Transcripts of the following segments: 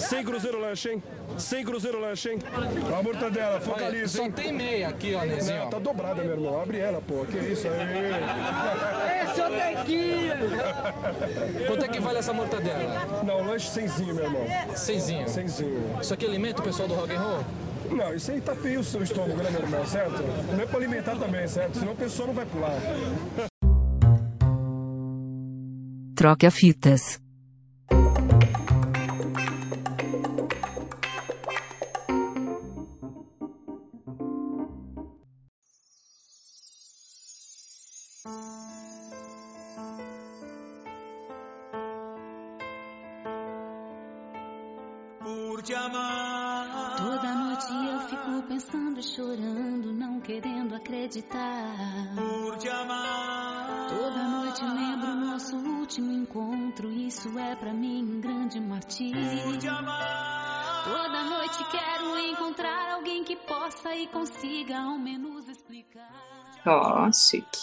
Sem cruzeiro lanche, hein? Sem cruzeiro lanche, hein? A mortadela, focaliza, Só hein? tem meia aqui, ó, Nezinho. Não, tá dobrada, meu irmão. Abre ela, pô. Que isso aí? Esse é o Neguinho! Quanto é que vale essa mortadela? Não, lanche semzinho, meu irmão. Cenzinho. Semzinho. Isso aqui alimenta o pessoal do rock and roll? Não, isso aí tapeia o seu estômago, né, meu irmão, certo? Não é pra alimentar também, certo? Senão a pessoa não vai pular. Troca fitas. Chique.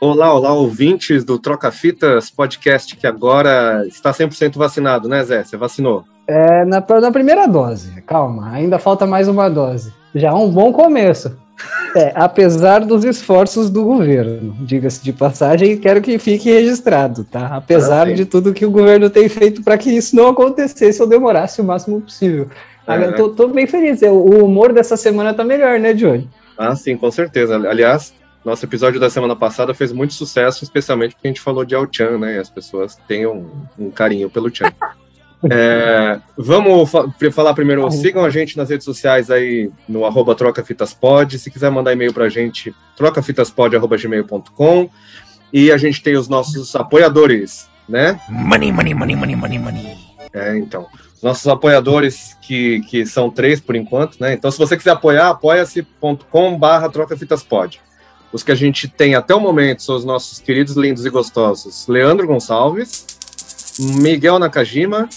Olá, olá, ouvintes do Troca Fitas podcast, que agora está 100% vacinado, né, Zé? Você vacinou? É, na, na primeira dose, calma, ainda falta mais uma dose. Já é um bom começo. É, apesar dos esforços do governo, diga-se de passagem, quero que fique registrado, tá? Apesar Ah, de tudo que o governo tem feito para que isso não acontecesse ou demorasse o máximo possível. Agora, É. tô, tô bem feliz. O o humor dessa semana tá melhor, né, Johnny? Ah, sim, com certeza. Aliás, nosso episódio da semana passada fez muito sucesso, especialmente porque a gente falou de Al-Chan, né? E as pessoas têm um, um carinho pelo Chan. É, vamos fa- falar primeiro, sigam a gente nas redes sociais aí no arroba trocafitaspod, se quiser mandar e-mail pra gente, trocafitaspod.gmail.com e a gente tem os nossos apoiadores, né? Money, money, money, money, money, money. É, então. Os nossos apoiadores, que, que são três por enquanto, né? Então, se você quiser apoiar, apoia-se.com barra trocafitaspod. Os que a gente tem até o momento são os nossos queridos, lindos e gostosos Leandro Gonçalves, Miguel Nakajima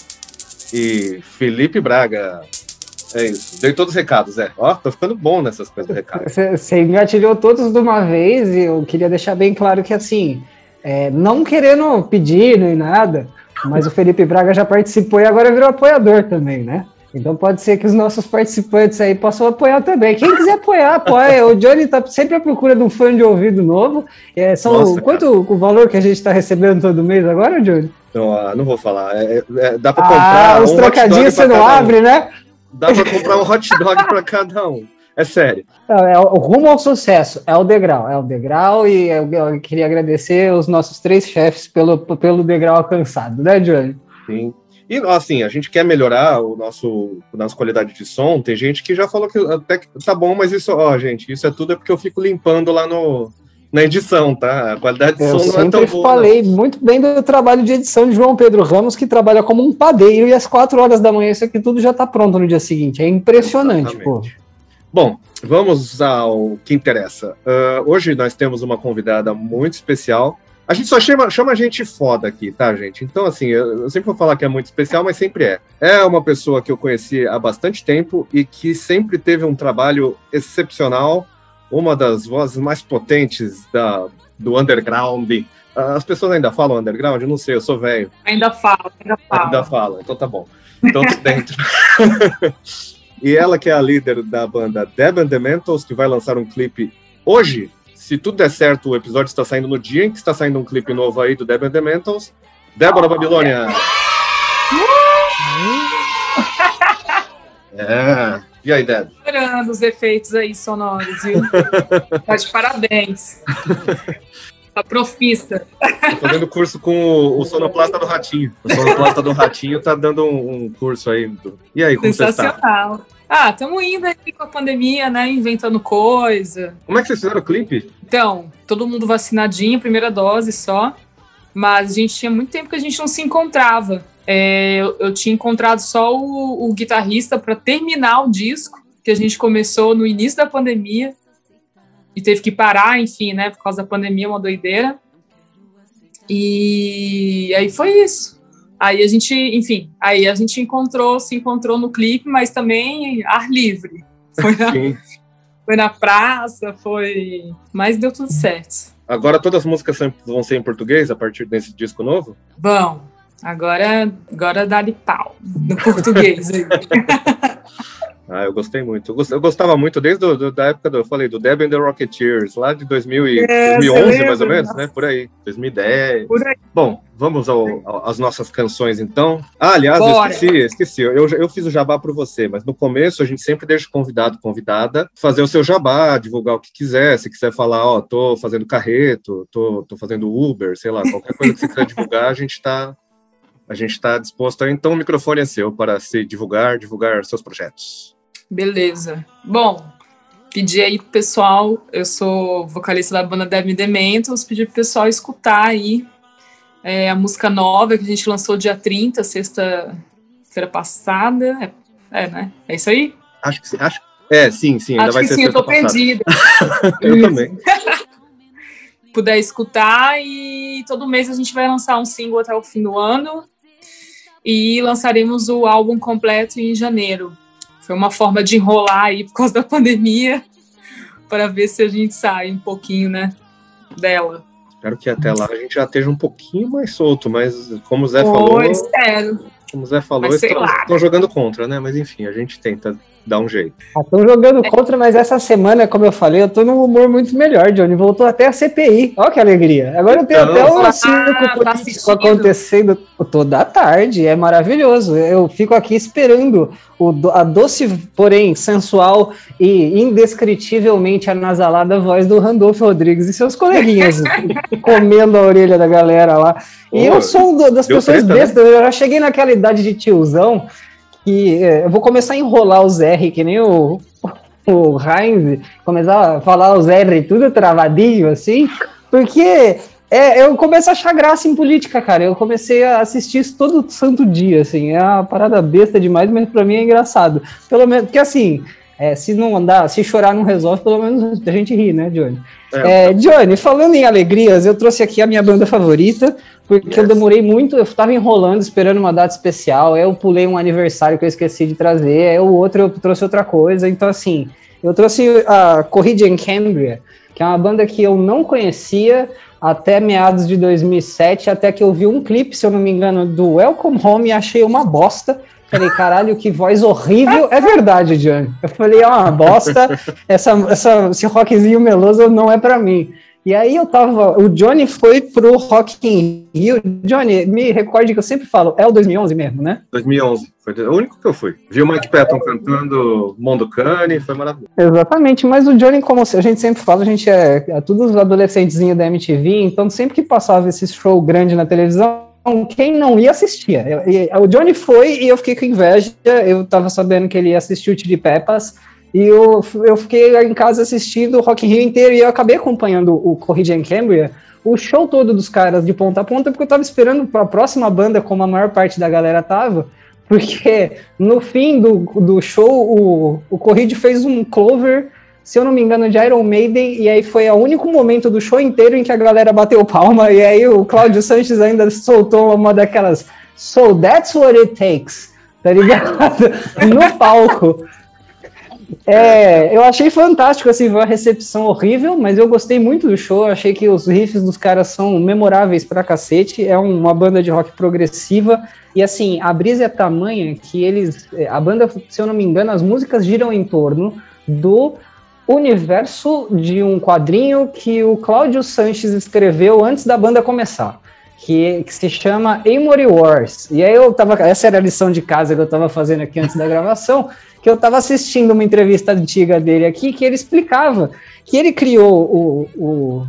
e Felipe Braga. É isso. Dei todos os recados, Zé. Ó, tô ficando bom nessas coisas do recado. Você engatilhou todos de uma vez e eu queria deixar bem claro que, assim, é, não querendo pedir nem nada, mas o Felipe Braga já participou e agora virou apoiador também, né? Então pode ser que os nossos participantes aí possam apoiar também. Quem quiser apoiar, apoia. O Johnny tá sempre à procura de um fã de ouvido novo. É, são Nossa, quanto o valor que a gente está recebendo todo mês agora, Johnny? Então, ah, não vou falar. É- é- dá pra comprar. Ah, os um hot dog trocadinhos você não cada um. abre, né? Dá pra comprar um hot dog pra cada um. É sério. Não, é o rumo ao sucesso, é o degrau, é o degrau, e eu, eu queria agradecer os nossos três chefes pelo, pelo degrau alcançado, né, Johnny? Sim. E assim, a gente quer melhorar o nosso a nossa qualidade de som. Tem gente que já falou que até que tá bom, mas isso, ó, gente, isso é tudo é porque eu fico limpando lá no na edição, tá? A qualidade de Eu som não é tão boa. falei muito bem do trabalho de edição de João Pedro Ramos, que trabalha como um padeiro, e às quatro horas da manhã isso aqui tudo já tá pronto no dia seguinte. É impressionante, pô. Bom, vamos ao que interessa. Ah, hoje nós temos uma convidada muito especial. A gente só chama, chama gente foda aqui, tá, gente? Então, assim, eu, eu sempre vou falar que é muito especial, mas sempre é. É uma pessoa que eu conheci há bastante tempo e que sempre teve um trabalho excepcional, uma das vozes mais potentes da, do underground. Ah, As pessoas ainda falam underground? Eu não sei, eu sou velho. Ainda fala, ainda fala. Ainda fala, então tá bom. Então tô dentro. e ela que é a líder da banda Deb and the Mentals, que vai lançar um clipe hoje. Se tudo der certo, o episódio está saindo no dia em que está saindo um clipe novo aí do Deb and the Mentals. Débora Babilônia. É. E aí, Deb? Adorando os efeitos aí sonoros, viu? tá de parabéns. Tá profissa. Tô fazendo curso com o, o sonoplasta do Ratinho. O sonoplasta do Ratinho tá dando um, um curso aí. do- E aí, como você está? Sensacional. Ah, estamos indo aí com a pandemia, né? Inventando coisa. Como é que vocês fizeram o clipe? Então, todo mundo vacinadinho, primeira dose só. Mas a gente tinha muito tempo que a gente não se encontrava. É, eu, eu tinha encontrado só o, o guitarrista para terminar o disco, que a gente começou no início da pandemia. E teve que parar, enfim, né? Por causa da pandemia, uma doideira. E aí foi isso. Aí a gente, enfim, aí a gente encontrou, se encontrou no clipe, mas também ar livre. Foi na, foi na praça, foi. Mas deu tudo certo. Agora todas as músicas vão ser em português a partir desse disco novo? Vão. Agora, agora dá-lhe pau no português. Ah, eu gostei muito. Eu, gost- eu gostava muito desde do, do- da época do, eu falei, do Deb and the Rocketeers, lá de 2000 e- É, 2011, você mais ou menos, né? Por aí, 2010. Por aí. Bom, vamos ao- ao- às nossas canções, então. Ah, aliás, eu Bora. esqueci, esqueci. Eu, eu fiz o jabá para você, mas no começo a gente sempre deixa o convidado, convidada, fazer o seu jabá, divulgar o que quiser. Se quiser falar, ó, tô fazendo carreto, tô, tô fazendo Uber, sei lá, qualquer coisa que você quiser divulgar, a gente tá, a gente tá disposto. Então o microfone é seu para se divulgar, divulgar seus projetos. Beleza. Bom, pedi aí pro pessoal, eu sou vocalista da banda Deb Dementos, pedi pro pessoal escutar aí é, a música nova que a gente lançou dia 30, sexta-feira passada. É, é, né? É isso aí? Acho que sim, acho. É, sim, sim, ainda Acho vai que ser sim, eu tô passada. perdida. Eu também. puder escutar e todo mês a gente vai lançar um single até o fim do ano e lançaremos o álbum completo em janeiro. Foi uma forma de enrolar aí por causa da pandemia para ver se a gente sai um pouquinho, né, dela. Espero que até lá a gente já esteja um pouquinho mais solto, mas como o Zé Pô, falou, espero. como o Zé falou, estão jogando contra, né? Mas enfim, a gente tenta dar um jeito. Estão jogando contra, mas essa semana, como eu falei, eu tô num humor muito melhor, Johnny. Voltou até a CPI. Olha que alegria. Agora eu tenho Então, até um ah, circo tá político acontecendo toda a tarde. É maravilhoso. Eu fico aqui esperando o a doce, porém sensual e indescritivelmente anasalada voz do Randolfo Rodrigues e seus coleguinhas comendo a orelha da galera lá. E Pô, eu sou um do- das pessoas treta, né? bestas. Eu já cheguei naquela idade de tiozão que é, eu vou começar a enrolar os R, que nem o, o Heinz, começar a falar os R tudo travadinho, assim, porque é, eu começo a achar graça em política, cara. Eu comecei a assistir isso todo santo dia, assim. É uma parada besta demais, mas pra mim é engraçado. Pelo menos, porque assim, é, se não andar, se chorar não resolve, pelo menos a gente ri, né, Johnny? É. É, Johnny, falando em alegrias, eu trouxe aqui a minha banda favorita, porque eu Yes. demorei muito, eu tava enrolando, esperando uma data especial, aí eu pulei um aniversário que eu esqueci de trazer, aí o outro eu trouxe outra coisa, então assim, eu trouxe a Corrida em Cambria, que é uma banda que eu não conhecia até meados de 2007, até que eu vi um clipe, se eu não me engano, do Welcome Home e achei uma bosta. Falei, caralho, que voz horrível. É verdade, Johnny. Eu falei, é uma bosta. Essa, essa, esse rockzinho meloso não é pra mim. E aí eu tava. O Johnny foi pro Rock in Rio. Johnny, me recorde que eu sempre falo, é o 2011 mesmo, né? 2011, foi o único que eu fui. Vi o Mike Patton cantando Mondo Cane, foi maravilhoso. Exatamente, mas o Johnny, como a gente sempre fala, a gente é, é todos adolescentezinhos da MTV, então sempre que passava esse show grande na televisão, quem não ia e- o Johnny foi e eu fiquei com inveja, eu tava sabendo que ele ia assistir o Chili Peppers, e eu, eu fiquei em casa assistindo o Rock in Rio inteiro e eu acabei acompanhando o Corrida em Cambria, o show todo dos caras de ponta a ponta, porque eu tava esperando para a próxima banda, como a maior parte da galera tava, porque no fim do, do show o, o Corride fez um cover, se eu não me engano, de Iron Maiden, e aí foi o único momento do show inteiro em que a galera bateu palma, e aí o Cláudio Sanches ainda soltou uma daquelas So that's what it takes, tá ligado? no palco. É, eu achei fantástico, assim, uma recepção horrível, mas eu gostei muito do show, achei que os riffs dos caras são memoráveis pra cacete, é um- uma banda de rock progressiva, e assim, a brisa é tamanha que eles, é, a banda, se eu não me engano, as músicas giram em torno do universo de um quadrinho que o Cláudio Sanches escreveu antes da banda começar. Que, que se chama Amory Wars. E aí eu tava. Essa era a lição de casa que eu tava fazendo aqui antes da gravação que eu estava assistindo uma entrevista antiga dele aqui, que ele explicava que ele criou o, o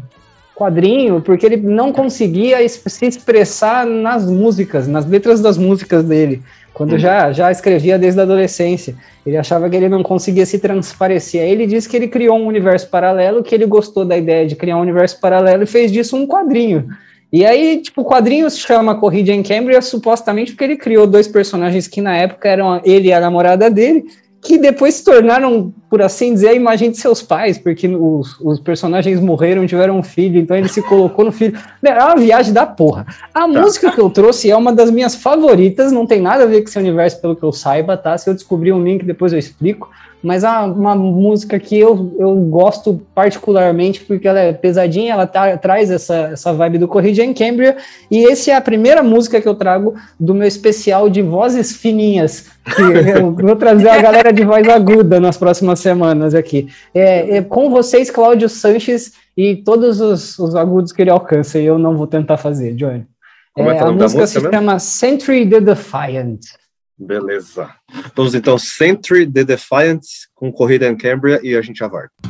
quadrinho porque ele não conseguia se expressar nas músicas, nas letras das músicas dele, quando já, já escrevia desde a adolescência. Ele achava que ele não conseguia se transparecer. Aí ele disse que ele criou um universo paralelo, que ele gostou da ideia de criar um universo paralelo e fez disso um quadrinho. E aí, tipo, o quadrinho se chama Corrida em Cambria supostamente porque ele criou dois personagens que na época eram ele e a namorada dele, que depois se tornaram, por assim dizer, a imagem de seus pais, porque os, os personagens morreram, tiveram um filho, então ele se colocou no filho. É uma viagem da porra. A música que eu trouxe é uma das minhas favoritas, não tem nada a ver com esse universo, pelo que eu saiba, tá? Se eu descobrir um link, depois eu explico. Mas é uma música que eu, eu gosto particularmente porque ela é pesadinha, ela tá, traz essa, essa vibe do Corrida em Cambria, e essa é a primeira música que eu trago do meu especial de vozes fininhas, que eu vou trazer a galera de voz aguda nas próximas semanas aqui. É, é com vocês, Cláudio Sanches, e todos os, os agudos que ele alcança, e eu não vou tentar fazer, Johnny. É, que é a música música se mesmo? chama Century the Defiant. Beleza. Vamos então, Century The Defiant com Corrida em Cambria e a gente já.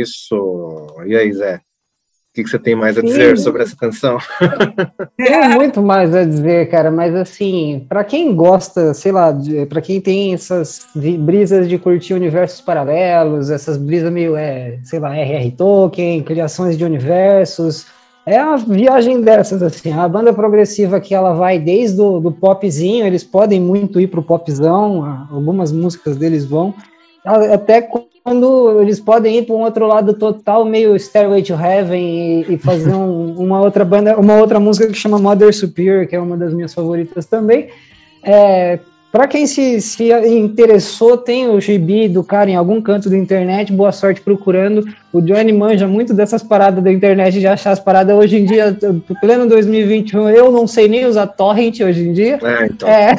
Isso. E aí, Zé? O que, que você tem mais a dizer Sim. sobre essa canção? Tenho muito mais a dizer, cara, mas assim, pra quem gosta, sei lá, para quem tem essas brisas de curtir universos paralelos, essas brisas meio, é, sei lá, R.R. Tolkien, criações de universos, é uma viagem dessas, assim, a banda progressiva que ela vai desde o do popzinho, eles podem muito ir pro popzão, algumas músicas deles vão, até quando eles podem ir para um outro lado total, meio Stairway to Heaven e, e fazer um- uma outra banda, uma outra música que chama Mother Superior, que é uma das minhas favoritas também. É, para quem se, se interessou, tem o gibi do cara em algum canto da internet, boa sorte procurando. O Johnny manja muito dessas paradas da internet, de achar as paradas. Hoje em dia, pleno 2021, eu não sei nem usar torrent hoje em dia. É, então. É,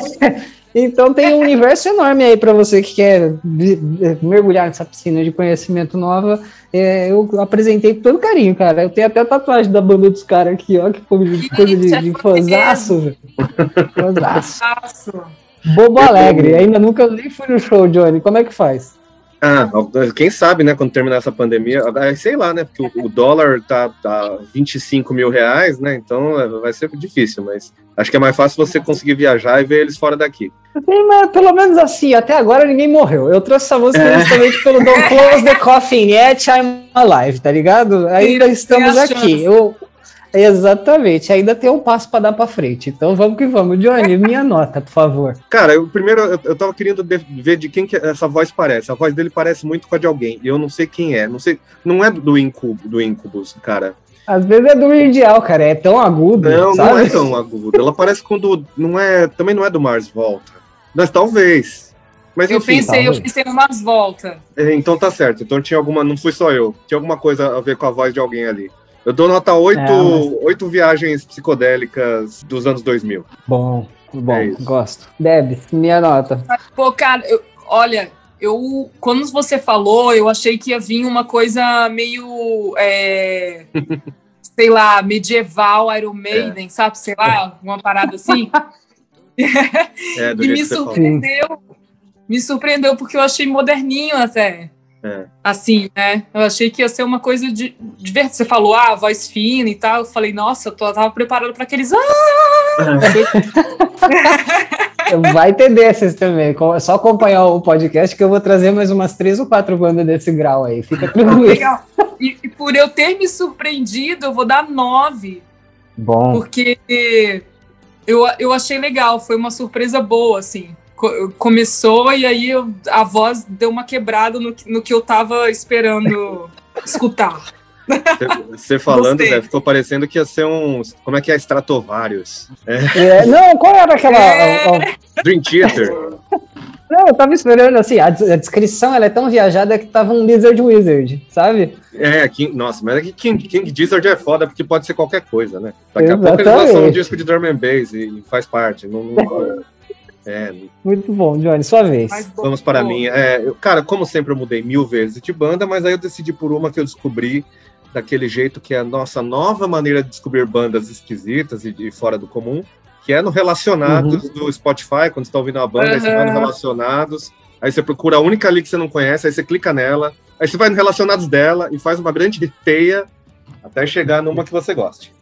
então tem um universo enorme aí para você que quer eh, mergulhar nessa piscina de conhecimento nova. É, eu apresentei com todo carinho, cara. Eu tenho até a tatuagem da banda dos caras aqui, ó, que coisa de, coisa de, de fãzaço, velho. Fãzaço. Faço. Bobo alegre. Ainda nunca nem fui no show, Johnny. Como é que faz? Ah, quem sabe, né, quando terminar essa pandemia, ah, sei lá, né, porque o, o dólar tá, tá 25 mil reais, né, então é, vai ser difícil, mas acho que é mais fácil você conseguir viajar e ver eles fora daqui. Sim, mas pelo menos assim, até agora ninguém morreu. Eu trouxe essa música É. justamente pelo Don't Close the Coffin Yet I'm Alive, tá ligado? Ainda estamos aqui. Eu, exatamente, ainda tem um passo para dar para frente. Então vamos que vamos. Johnny, minha nota, por favor. Cara, eu primeiro eu, eu tava querendo de- ver de quem que essa voz parece. A voz dele parece muito com a de alguém. E eu não sei quem é. Não sei. Não é do Incubo, do Incubus, cara. Às vezes é do Ideal, cara, é tão agudo, Não, sabe? não é tão agudo. Ela parece com do. Não é. Também não é do Mars Volta. Mas talvez. Mas Eu enfim. pensei, eu pensei umas voltas. É, Então tá certo. Então tinha alguma. Não fui só eu. Tinha alguma coisa a ver com a voz de alguém ali. Eu dou nota 8, É, mas- oito viagens psicodélicas dos anos 2000. Bom, bom, É gosto. Debs, minha nota. Pô, cara, eu- olha, eu quando você falou, eu achei que ia vir uma coisa meio, é, sei lá, medieval, Iron Maiden, sabe? Sei lá, uma parada assim. É, e me falou. surpreendeu. Me surpreendeu porque eu achei moderninho até. É. Assim, né? Eu achei que ia ser uma coisa de, ver- Você falou, ah, voz fina e tal. Eu falei, nossa, eu tô- tava preparado para aqueles. Ah! Vai ter desses também. É só acompanhar o podcast que eu vou trazer mais umas três ou quatro bandas desse grau aí. Fica tranquilo. Legal. E, e por eu ter me surpreendido, eu vou dar nove. Bom. Porque eu, eu achei legal, foi uma surpresa boa, assim. Co- Começou e aí eu- a voz deu uma quebrada no, que- no que eu tava esperando escutar. Você falando. Zé, ficou parecendo que ia ser um. Como é que é? Stratovarius. É, não, qual era aquela. É. a- a- Dream Theater. não, eu tava esperando assim, a, a descrição ela é tão viajada que tava um Lizard Wizard, sabe? É, King, nossa, mas é que King, King Gizzard é foda porque pode ser qualquer coisa, né? Daqui a pouco eles Exatamente. lançam um disco de drum and bass e, e faz parte. Não, não- é, Muito bom, Johnny, sua vez. Vamos para minha. É, eu- cara, como sempre, eu mudei mil vezes de banda, mas aí eu decidi por uma que eu descobri daquele jeito que é a nossa nova maneira de descobrir bandas esquisitas e de fora do comum, que é no Relacionados do Spotify, quando você está ouvindo uma banda, aí você vai no. Relacionados, aí você procura a única ali que você não conhece, aí você clica nela, aí você vai no Relacionados dela e faz uma grande teia até chegar numa que você goste.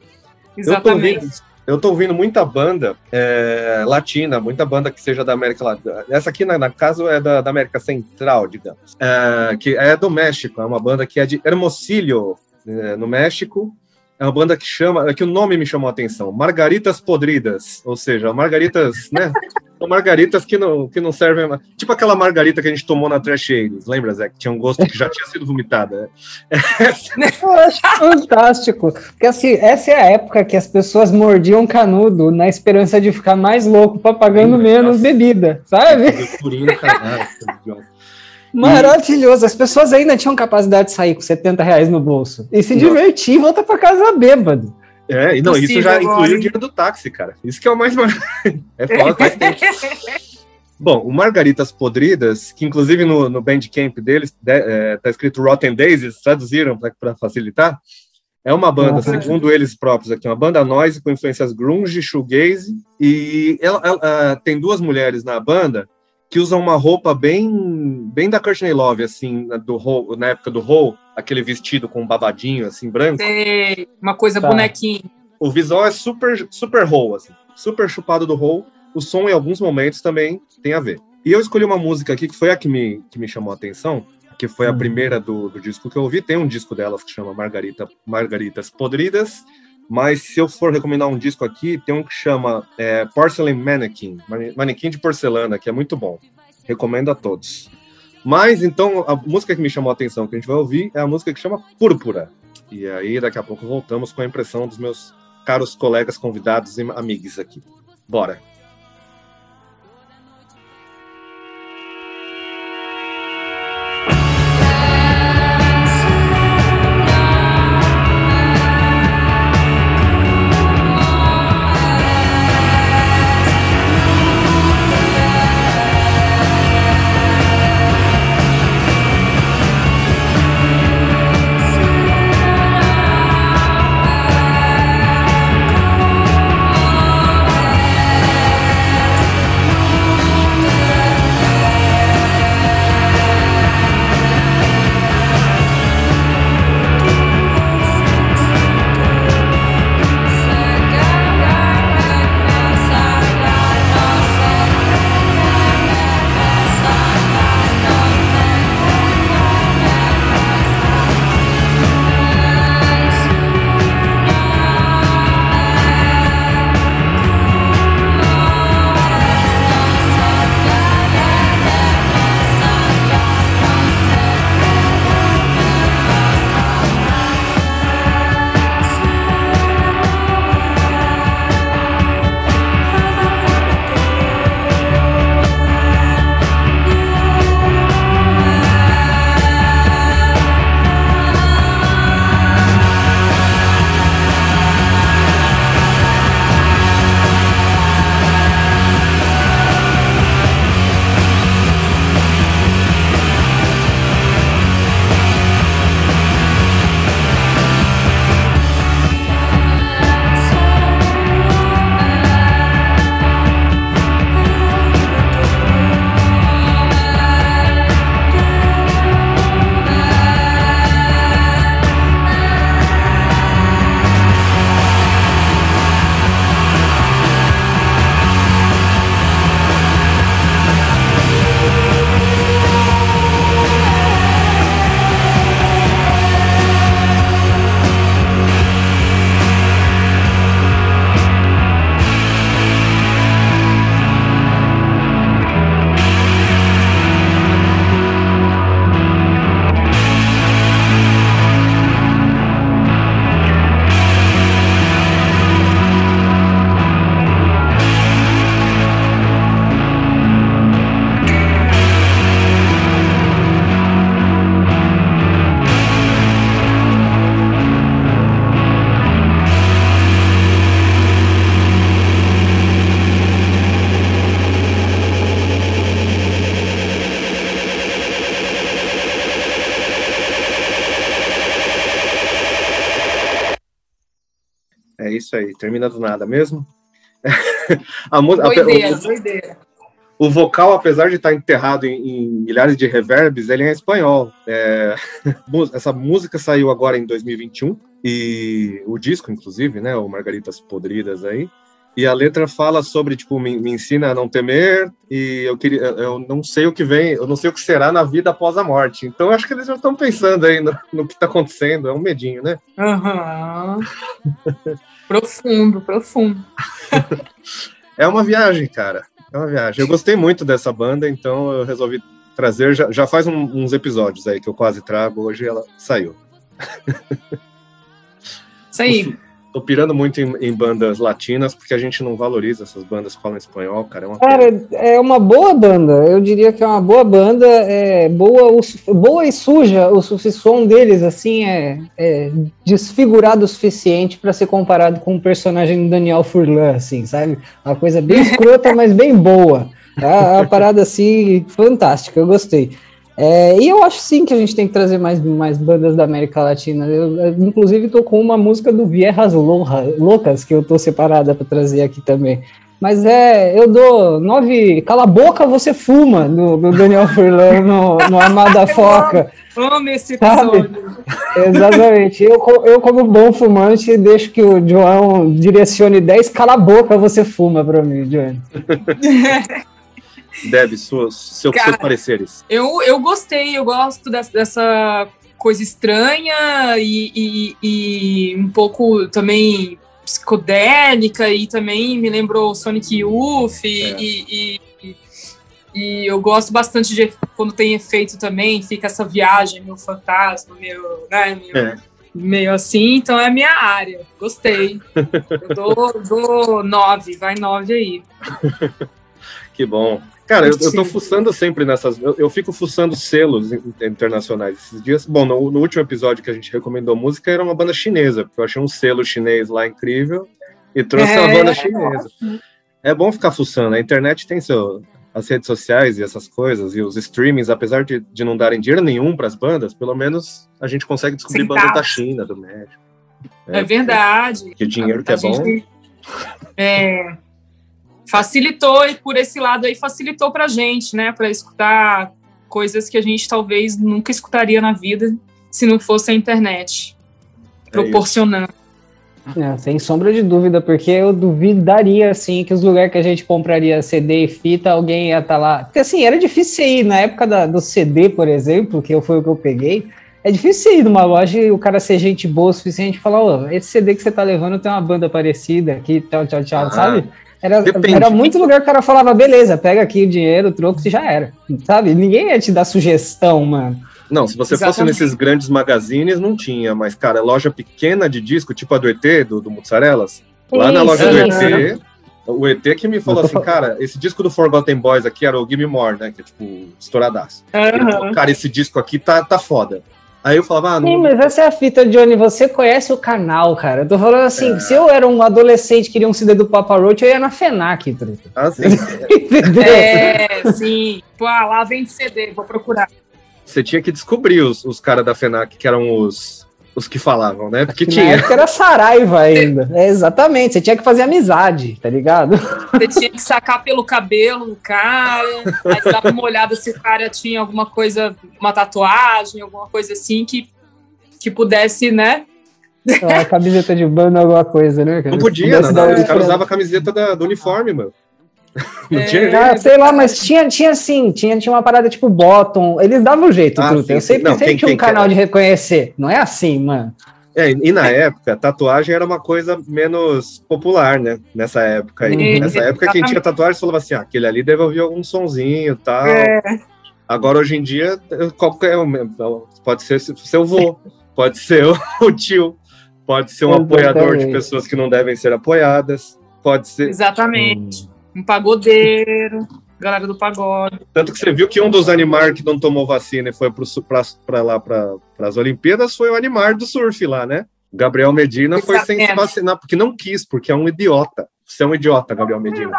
Exatamente. Eu tô ouvindo muita banda é, latina, muita banda que seja da América Latina. Essa aqui, na, na caso, é da, da América Central, digamos. É, que é do México, é uma banda que é de Hermosillo, é, no México. É uma banda que chama, é que o nome me chamou a atenção, Margaritas Podridas, ou seja, margaritas, né? São margaritas que não, que não servem. Tipo aquela margarita que a gente tomou na Trash Aires, lembra, Zé? Que tinha um gosto que já tinha sido vomitada. Eu acho fantástico. Porque assim, essa é a época que as pessoas mordiam canudo na esperança de ficar mais louco, pagando menos nossa. bebida, sabe? Idiota. Maravilhoso. As pessoas ainda tinham capacidade de sair com 70 reais no bolso e se Nossa. divertir e voltar pra casa bêbado. É, e não, isso já agora, incluiu o dinheiro do táxi, cara. Isso que é o mais. é foda, faz tempo. Bom, o Margaritas Podridas, que inclusive no, no Bandcamp deles de- é, tá escrito Rotten Daisies, traduziram para facilitar. É uma banda, Ah, segundo eles próprios aqui, uma banda noise com influências grunge, shoegaze, e ela, ela, ah, tem duas mulheres na banda que usa uma roupa bem bem da Courtney Love, assim, do Ho, na época do Ho, aquele vestido com um babadinho, assim, branco. Sei, uma coisa Tá. bonequinho. O visual é super, super Ho, assim, super chupado do Ho. O som, em alguns momentos, também tem a ver. E eu escolhi uma música aqui que foi a que me, que me chamou a atenção, que foi a Hum. primeira do, do disco que eu ouvi. Tem um disco delas que chama Margarita, Margaritas Podridas, mas se eu for recomendar um disco aqui, tem um que chama é, Porcelain Mannequin, mane- manequim de porcelana, que é muito bom. Recomendo a todos. Mas então, a música que me chamou a atenção que a gente vai ouvir é a música que chama Púrpura. E aí, daqui a pouco, voltamos com a impressão dos meus caros colegas convidados e amigos aqui. Bora! Isso aí, termina do nada mesmo. a Doideira, doideira. o vocal, apesar de estar enterrado em, em milhares de reverbs, ele é espanhol. É, essa música saiu agora em 2021 e o disco, inclusive, né, o Margaritas Podridas aí. E a letra fala sobre, tipo, me, me ensina a não temer e eu queria, eu não sei o que vem, eu não sei o que será na vida após a morte. Então acho que eles já estão pensando aí no, no que está acontecendo, é um medinho, né? Aham. profundo, profundo. É uma viagem, cara. É uma viagem. Eu gostei muito dessa banda, então eu resolvi trazer. Já, já faz um- uns episódios aí que eu quase trago. Hoje ela saiu. Isso aí. Tô pirando muito em, em bandas latinas, porque a gente não valoriza essas bandas que falam espanhol, cara. É uma. Cara, é uma boa banda. Eu diria que é uma boa banda, é boa, o boa e suja. O, o som deles, assim, é, é desfigurado o suficiente para ser comparado com o personagem do Daniel Furlan, assim, sabe? Uma coisa bem escrota, mas bem boa. É uma parada, assim, fantástica. Eu gostei. É, e eu acho sim que a gente tem que trazer mais, mais bandas da América Latina. Eu, eu, inclusive, tô com uma música do Loja- Loucas, que eu tô separada para trazer aqui também. Mas é, eu dou nove. Cala a boca, você fuma, do, do Daniel Furlan no, no Amada Foca. Amo esse Sabe? episódio. Exatamente. Eu, eu, como bom fumante, deixo que o João direcione 10. Cala a boca, você fuma pra mim, Johnny. Deve, suas, seus, Cara. seus pareceres. Eu, eu gostei, eu gosto dessa, dessa coisa estranha e, e- e um pouco também psicodélica e também me lembrou Sonic Youth e, É. e- e- eu gosto bastante de quando tem efeito também, fica essa viagem, meu fantasma, meu, né, meu, É. meio assim, então é a minha área. Gostei. Eu dou, dou nove, vai nove aí. Que bom. Cara, eu, eu tô fuçando sempre nessas. Eu, eu fico fuçando selos in- internacionais esses dias. Bom, no, no último episódio que a gente recomendou música era uma banda chinesa, porque eu achei um selo chinês lá incrível e trouxe uma É. banda chinesa. É bom ficar fuçando. A internet tem seu, as redes sociais e essas coisas, e os streamings, apesar de, de não darem dinheiro nenhum para as bandas, pelo menos a gente consegue descobrir bandas da Centavos. China, do México. É, verdade. Que dinheiro que A é bom. é, facilitou e por esse lado aí facilitou pra gente, né, Pra escutar coisas que a gente talvez nunca escutaria na vida se não fosse a internet É proporcionando. É, sem sombra de dúvida, porque eu duvidaria, assim, que os lugares que a gente compraria CD e fita, alguém ia estar lá. Porque, assim, era difícil você ir, na época da- do CD, por exemplo, que eu- foi o que eu peguei, é difícil você ir numa loja e o cara ser gente boa o suficiente e falar, ô, esse CD que você tá levando tem uma banda parecida aqui, tchau, tchau, tchau, Ah, sabe? Era, depende. era muito lugar que o cara falava, beleza, pega aqui o dinheiro, o troco e já era, sabe? Ninguém ia te dar sugestão, mano. Não, se você fosse Exatamente. nesses grandes magazines, não tinha, mas, cara, loja pequena de disco, tipo a do ET, do, do lá na loja do. ET, o ET que me falou assim, cara, esse disco do Forgotten Boys aqui era o Gimme More, né, que é tipo, estouradaço. Ele Aham. falou, cara, esse disco aqui tá, tá foda. Aí eu falava, ah, Sim, não, mas essa é a fita, Johnny. Você conhece o canal, cara. Eu tô falando assim, É. se eu era um adolescente que queria um CD do Papa Roach, eu ia na FENAC, truta. assim, Entendeu? É, sim. Pô, ah, lá vem de CD, vou procurar. você tinha que descobrir os, os caras da FENAC, que eram os, os que falavam, né, porque Na tinha. época era Saraiva ainda. É, exatamente, você tinha que fazer amizade, tá ligado? Você tinha que sacar pelo cabelo do cara, aí você dava uma olhada se o cara tinha alguma coisa, uma tatuagem, alguma coisa assim que, que pudesse, né? Uma camiseta de banda, alguma coisa, né? cara? Não podia, não, não, os caras usavam a camiseta da- do uniforme, mano. Não É. tinha Ah, sei lá, mas tinha, tinha sim, tinha, tinha uma parada tipo bottom. Eles davam um jeito, Ah, truta. sim, Eu sempre, Não, sempre quem- tinha um canal de reconhecer. Não é assim, mano. É, e na época, tatuagem era uma coisa menos popular, né? Nessa época aí. Nessa época, quem tinha tatuagem falava assim: ah, aquele ali deve ouvir algum sonzinho e tal. É. Agora, hoje em dia, qualquer um, pode ser seu vô, pode ser o, tio, pode ser um apoiador de Exatamente. pessoas que não devem ser apoiadas, pode ser. Exatamente. Um pagodeiro, galera do pagode. Tanto que você viu que um dos Animar que não tomou vacina e foi para lá para as Olimpíadas foi o Animar do surf lá, né? Gabriel Medina foi sem se vacinar, porque não quis, porque é um idiota. Você é um idiota, Gabriel Medina.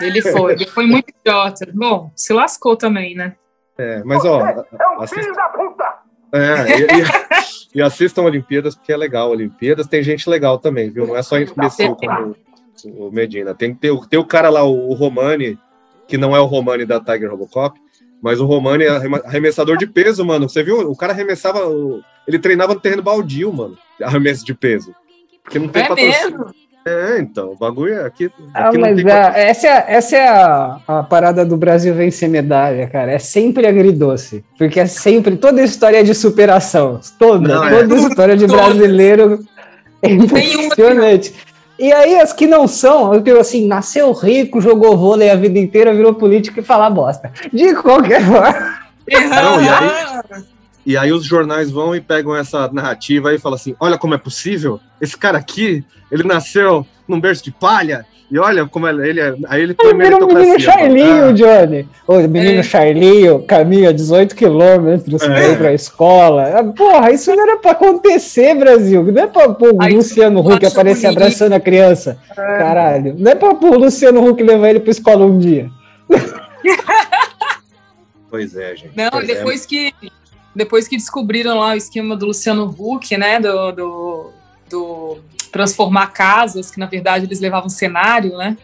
Ele foi, ele foi muito idiota. Bom, se lascou também, né? É, mas ó, assista... É, e, e- e assistam Olimpíadas, porque é legal. Olimpíadas tem gente legal também, viu? Não é só imbecil como o Medina. Tem, tem, o- tem o cara lá, o, o Romani, que não é o Romani da Tiger Robocop, mas o Romani é arremessador de peso, mano. Você viu? O cara arremessava. Ele treinava no terreno baldio, mano. Arremesso de peso. Porque não tem É patrocínio. mesmo? É, então, o bagulho é aqui. Ah, aqui mas tem a- essa é, essa é a, a parada do Brasil vencer medalha, cara. É sempre agridoce. Porque é sempre. Toda história é de superação. Toda. Não, é. toda história de brasileiro é Tem uma que não. impressionante. E aí, as que não são, eu digo assim, nasceu rico, jogou vôlei a vida inteira, virou político e fala bosta. De qualquer forma. Não, e aí- E aí os jornais vão e pegam essa narrativa e falam assim: olha como é possível, esse cara aqui, ele nasceu num berço de palha, e olha como ele ele é. Aí ele põe o menino Charlinho, mano. Johnny. O menino É. Charlinho caminha 18 quilômetros É. pra ir pra escola. Ah, Porra, isso não era pra acontecer, Brasil. Não é pra pôr o Luciano Huck aparecer bonito. abraçando a criança. Caralho. Não é pra pôr o Luciano Huck levar ele pra escola um dia. Pois é, gente. Não, Pois é. depois que depois que descobriram lá o esquema do Luciano Huck, né? Do, do, do transformar casas, que na verdade eles levavam cenário, né?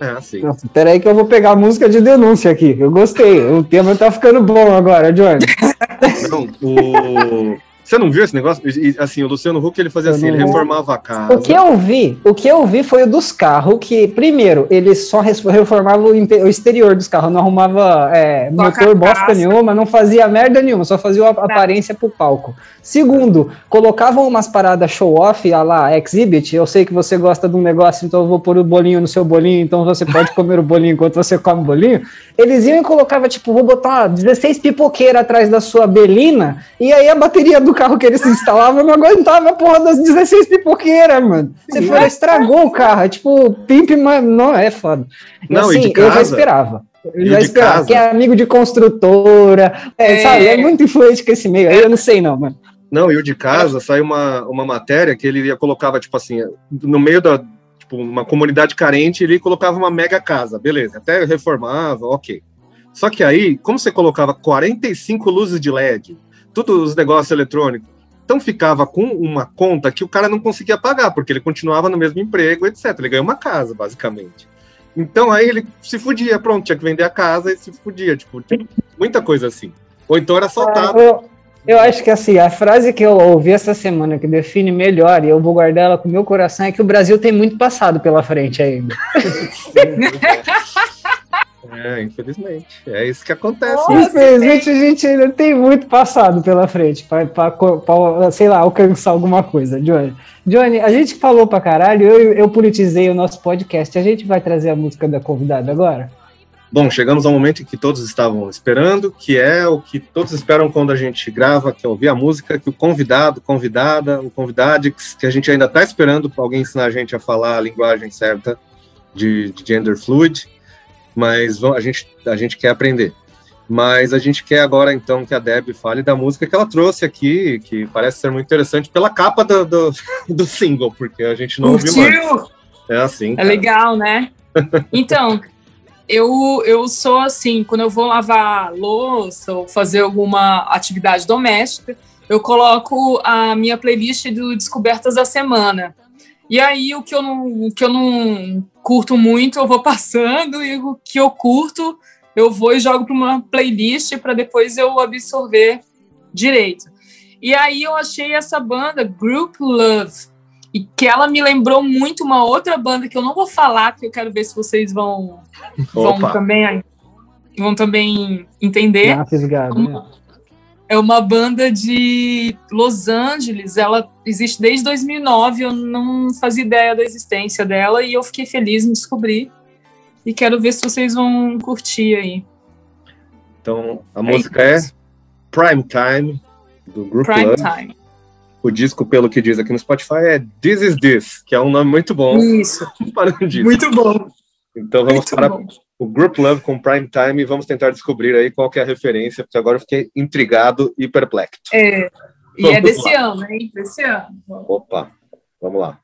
É, sim. Nossa, peraí que eu vou pegar a música de denúncia aqui. Eu gostei. O tema tá ficando bom agora, Johnny. Não, o... Você não viu esse negócio? E, assim, o Luciano Huck, ele fazia Eu assim, ele reformava a casa. O que eu vi, o que eu vi foi o dos carros, que primeiro ele só reformava o, exterior dos carros, não arrumava é, motor bosta nenhuma, não fazia merda nenhuma, só fazia a aparência pro palco. Segundo, colocavam umas paradas show-off, a lá, exhibit, eu sei que você gosta de um negócio, então eu vou pôr o bolinho no seu bolinho, então você pode comer o bolinho enquanto você come o bolinho. Eles iam e colocavam, tipo, vou botar 16 pipoqueiras atrás da sua belina, e aí a bateria do carro que eles instalavam não aguentava a porra das 16 pipoqueiras, mano. Você foi, estragou o carro, é tipo, pimp, mas não, é foda. E Não, e assim, de eu já casa- esperava. Eu e já esperava, casa- que é amigo de construtora, é, É. sabe, é muito influente com esse meio, aí eu não sei não, mano. Não, e o de casa saiu uma, uma matéria que ele ia colocava, tipo assim, no meio da. Tipo, uma comunidade carente, ele colocava uma mega casa, beleza. Até reformava, ok. Só que aí, como você colocava 45 luzes de LED, todos os negócios eletrônicos, então ficava com uma conta que o cara não conseguia pagar, porque ele continuava no mesmo emprego, etc. Ele ganhou uma casa, basicamente. Então aí ele se fudia, pronto, tinha que vender a casa e se fudia, tipo, tipo, muita coisa assim. Ou então era assaltado. Eu, eu acho que assim, a frase que eu ouvi essa semana que define melhor, e eu vou guardar ela com o meu coração, é que o Brasil tem muito passado pela frente ainda. É, infelizmente. É isso que acontece. Nossa, Infelizmente, a gente ainda tem muito passado pela frente para, sei lá, alcançar alguma coisa, Johnny. Johnny, a gente falou pra caralho, eu, eu politizei o nosso podcast. A gente vai trazer a música da convidada agora? Bom, chegamos ao momento em que todos estavam esperando, que é o que todos esperam quando a gente grava, que é ouvir a música, que o convidado, convidada, o convidadix, que a gente ainda está esperando para alguém ensinar a gente a falar a linguagem certa de, de gender fluid, mas a gente, a gente quer aprender. Mas a gente quer agora, então, que a Deb fale da música que ela trouxe aqui, que parece ser muito interessante pela capa do, do, do single, porque a gente não ouviu antes. Curtiu? É assim. É cara. legal, né? Então, eu, eu sou assim, quando eu vou lavar louça ou fazer alguma atividade doméstica, eu coloco a minha playlist do Descobertas da Semana. E aí, o que eu não, o que eu não curto muito, eu vou passando, e o que eu curto, eu vou e jogo para uma playlist para depois eu absorver direito. E aí, eu achei essa banda, Group Love, e que ela me lembrou muito uma outra banda que eu não vou falar, que eu quero ver se vocês vão, vão também vão também entender. Uma né? É uma banda de Los Angeles. Ela existe desde 2009. Eu não fazia ideia da existência dela e eu fiquei feliz em descobrir. E quero ver se vocês vão curtir aí. Então, a música é Prime Time, do Group Prime Love. Time. O disco, pelo que diz aqui no Spotify, é This Is This, que é um nome muito bom Isso. para um disco. Muito bom. Então vamos Muito para bom. O Group Love com Prime Time e vamos tentar descobrir aí qual que é a referência, porque agora eu fiquei intrigado e perplexo. É, e é Vamos desse lá. ano, hein? Desse ano. Opa, vamos lá.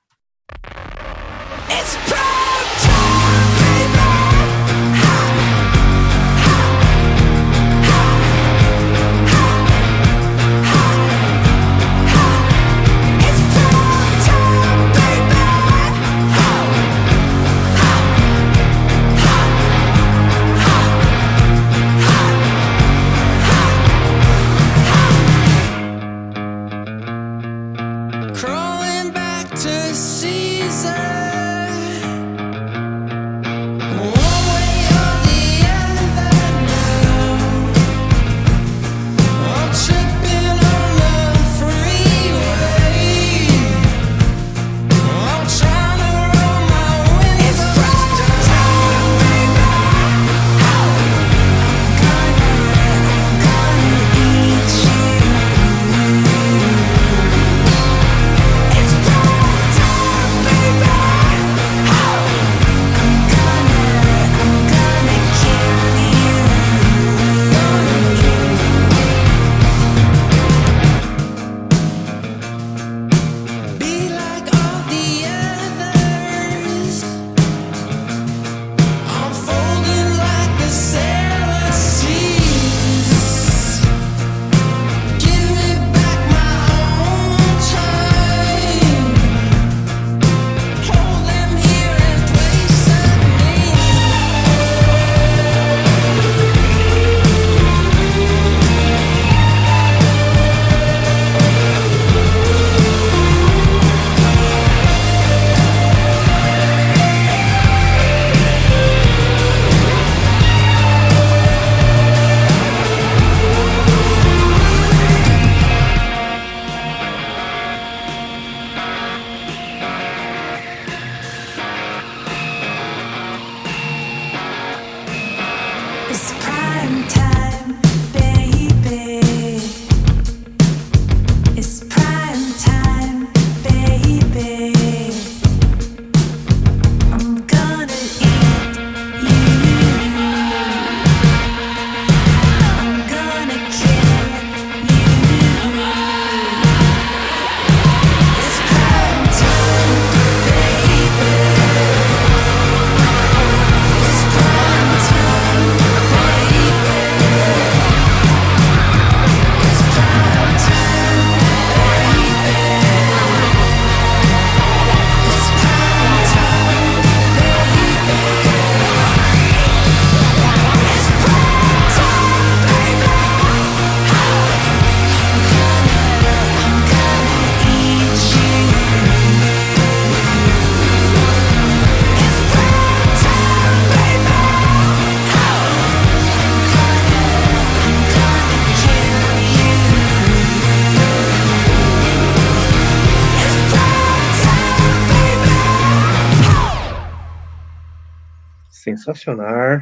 Sensacional.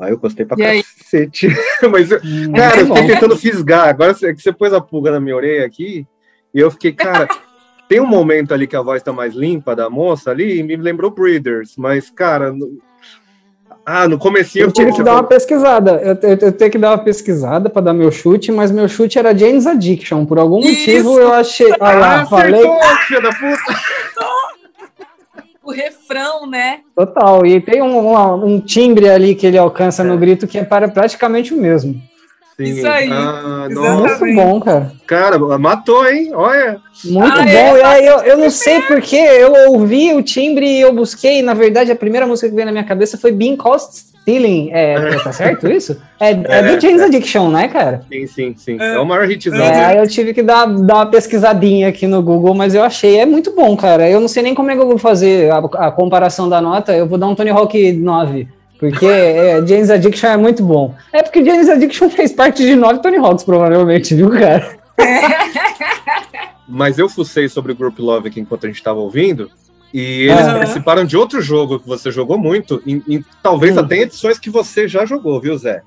Aí eu gostei pra E cacete. Mas, eu- Hum, cara, eu fiquei tentando fisgar. Agora você- que você pôs a pulga na minha orelha aqui, e eu fiquei, cara, tem um momento ali que a voz tá mais limpa da moça ali, e me lembrou Breeders, mas, cara. no- Ah, no comecinho Eu tive fiquei- que dar uma pesquisada. Eu, eu- eu tenho que dar uma pesquisada para dar meu chute, mas meu chute era James Addiction. Por algum Isso! motivo eu achei. Ah, lá, Ah, falei acertou, filha da puta! O refrão, né? total. E tem um, uma- um timbre ali que ele alcança no grito que é para praticamente o mesmo. Sim. Isso aí, Ah, Muito bom, cara. cara, matou, hein? Olha. Muito Ah, bom. é? E aí, eu, eu não sei porque eu ouvi o timbre e eu busquei. Na verdade, a primeira música que veio na minha cabeça foi Being Cost Stealing. É, tá certo isso? É, é É, do James é. Addiction, né, cara? Sim, sim, sim. É, o maior hitzão. É, aí eu tive que dar, dar uma pesquisadinha aqui no Google, mas eu achei. É muito bom, cara. Eu não sei nem como é que eu vou fazer a, a comparação da nota. Eu vou dar um Tony Hawk 9. Porque é, James Addiction é muito bom. É porque James Addiction fez parte de nove Tony Hawks, provavelmente, viu, cara? Mas eu fucei sobre o Group Love aqui enquanto a gente tava ouvindo. E eles Aham. participaram de outro jogo que você jogou muito, em, em- talvez Hum. até em edições que você já jogou, viu, Zé?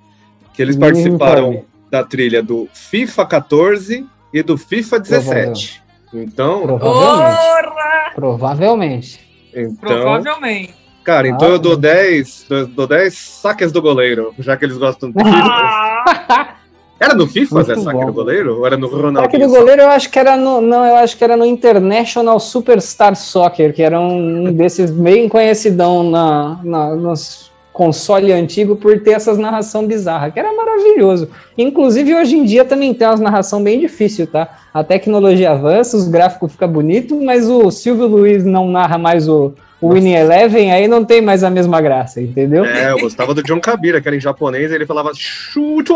Que eles participaram da trilha do FIFA 14 e do FIFA 17. Então, Provavelmente. Porra! Provavelmente. então Provavelmente. Cara, então Ah, eu dou 10, dou, 10 saques do goleiro, já que eles gostam do FIFA. Ah, Era no FIFA, Zé, Muito saque bom. do goleiro? Ou era no Saque Ronaldinho? do goleiro eu acho que era no. Não, eu acho que era no International Superstar Soccer, que era um desses bem conhecidão na, na, nos console antigo por ter essas narração bizarra, que era maravilhoso. Inclusive, hoje em dia também tem umas narração bem difícil, tá? A tecnologia avança, os gráficos ficam bonitos, mas o Silvio Luiz não narra mais o, o Winning Eleven, aí não tem mais a mesma graça, entendeu? É, eu gostava do John Kabira, que era em japonês, e ele falava chuto!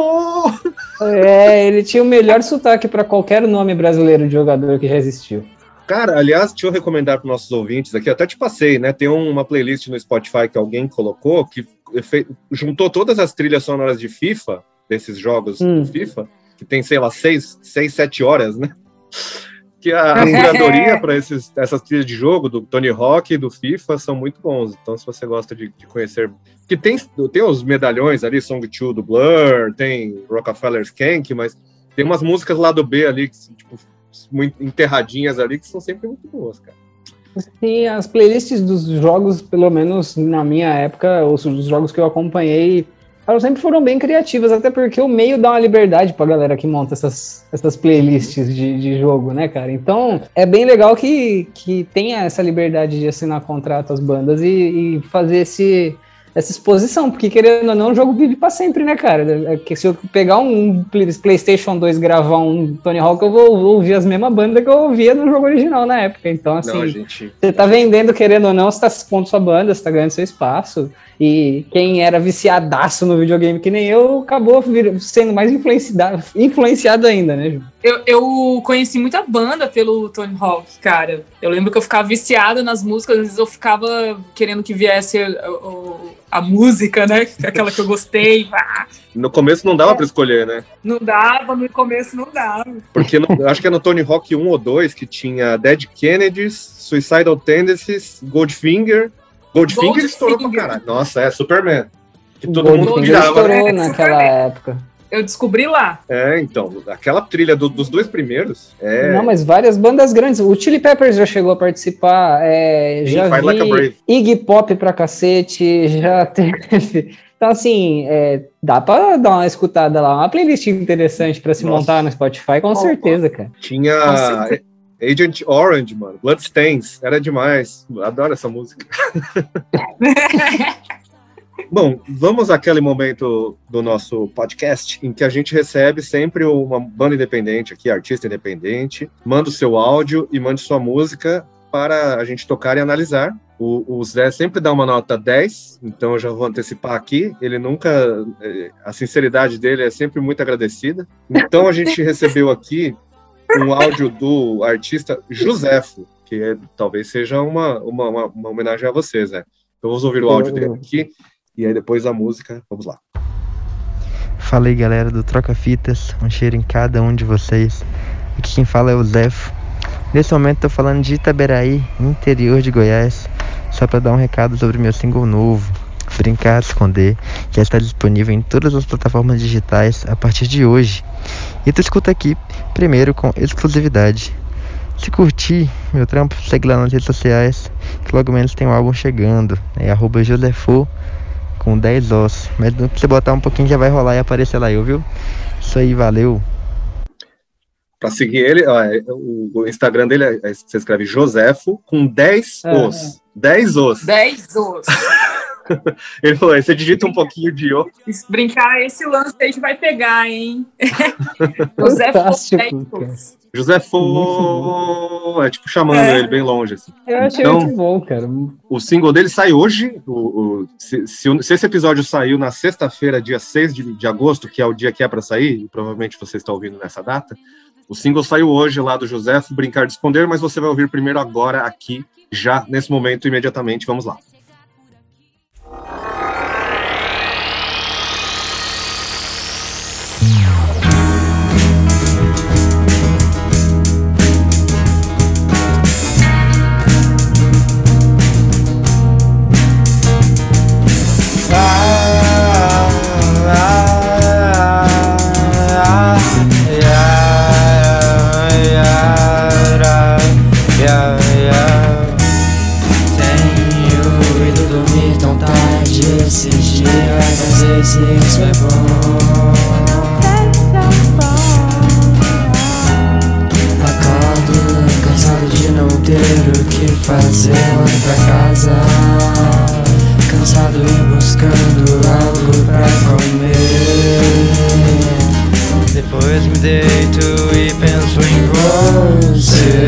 É, ele tinha o melhor sotaque para qualquer nome brasileiro de jogador que já existiu. Cara, aliás, deixa eu recomendar para nossos ouvintes aqui, até te passei, né? Tem um- uma playlist no Spotify que alguém colocou que fe- juntou todas as trilhas sonoras de FIFA, desses jogos Hum. do FIFA, que tem, sei lá, seis, seis sete horas, né? Que a, a curadoria para essas trilhas de jogo do Tony Hawk e do FIFA são muito bons. Então, se você gosta de, de conhecer. Que tem, tem os medalhões ali, Song 2 do Blur, tem Rockefeller's Skank, mas tem umas músicas lá do B ali, que, tipo, muito enterradinhas ali, que são sempre muito boas, cara. Sim, as playlists dos jogos, pelo menos na minha época, os, os jogos que eu acompanhei, elas sempre foram bem criativas, até porque o meio dá uma liberdade pra galera que monta essas, essas playlists de, de jogo, né, cara? Então, é bem legal que, que tenha essa liberdade de assinar contrato às bandas e, e fazer esse, essa exposição, porque querendo ou não, o jogo vive pra sempre, né, cara? É que se eu pegar um Play- PlayStation 2 e gravar um Tony Hawk, eu vou ouvir as mesmas bandas que eu ouvia no jogo original na época. Então, assim. Não, gente. Você tá vendendo, querendo ou não, você tá expondo sua banda, você tá ganhando seu espaço. E quem era viciadaço no videogame que nem eu, acabou vir- sendo mais influenciado, influenciado ainda, né, Ju? eu, eu conheci muita banda pelo Tony Hawk, cara. Eu lembro que eu ficava viciada nas músicas, às vezes eu ficava querendo que viesse a, a- a música, né? Aquela que eu gostei. No começo não dava pra escolher, né? Não dava, no começo não dava. Porque no- eu acho que é no Tony Hawk 1 ou 2 que tinha Dead Kennedys, Suicidal Tendencies, Goldfinger. Goldfinger, Goldfinger. estourou pra caralho. Nossa, é Superman. Que todo Gold mundo Finger estourou né? naquela época. Eu descobri lá. É, então, aquela trilha do- dos dois primeiros é. Não, mas várias bandas grandes. O Chili Peppers já chegou a participar, é, Sim, já vi Like a Brave. Iggy Pop pra cacete, já teve... Então, assim, é, dá pra dar uma escutada lá. Uma playlist interessante pra se Nossa. montar no Spotify, com Opa. certeza, cara. Tinha Com certeza. Agent Orange, mano. Bloodstains. Era demais. Adoro essa música. Bom, vamos àquele momento do nosso podcast em que a gente recebe sempre uma banda independente aqui, artista independente, manda o seu áudio e mande sua música para a gente tocar e analisar. O, o Zé sempre dá uma nota 10, então eu já vou antecipar aqui. Ele nunca. eh, A sinceridade dele é sempre muito agradecida. Então a gente recebeu aqui um áudio do artista Josefo, que é- talvez seja uma, uma, uma, uma homenagem a você, Zé. Então vamos ouvir o áudio dele aqui e aí depois a música. Vamos lá. Fala aí galera do Troca Fitas, um cheiro em cada um de vocês. Aqui quem fala é o Zefo. Nesse momento tô falando de Itaberaí, interior de Goiás, só para dar um recado sobre meu single novo. Brincar, Esconder, que já está disponível em todas as plataformas digitais a partir de hoje. E tu escuta aqui, primeiro com exclusividade. Se curtir meu trampo, segue lá nas redes sociais, que logo menos tem um álbum chegando. É arroba Josefo com 10 ossos. Mas se você botar um pouquinho já vai rolar e aparecer lá eu, viu? Isso aí, valeu. Pra seguir ele, ó, é, o, Instagram dele é, é- você escreve Josefo com 10 É. os. 10 os. 10 os. Ele falou, você digita um pouquinho de o. Se brincar, esse lance aí que vai pegar, hein? o Zé Fantástico, Fofo. cara. Josefo. É tipo chamando É. ele bem longe, assim. Eu achei Então- muito bom, cara. O single dele sai hoje. O, o- se, se se esse episódio saiu na sexta-feira, dia 6 de, de agosto, que é o dia que é para sair, e provavelmente você está ouvindo nessa data, o single saiu hoje lá do Josefo, Brincar de Esconder, mas você vai ouvir primeiro agora, aqui, já nesse momento, imediatamente. Vamos lá. Fazer, volto pra casa. Cansado e buscando algo pra comer. Depois me deito e penso em você.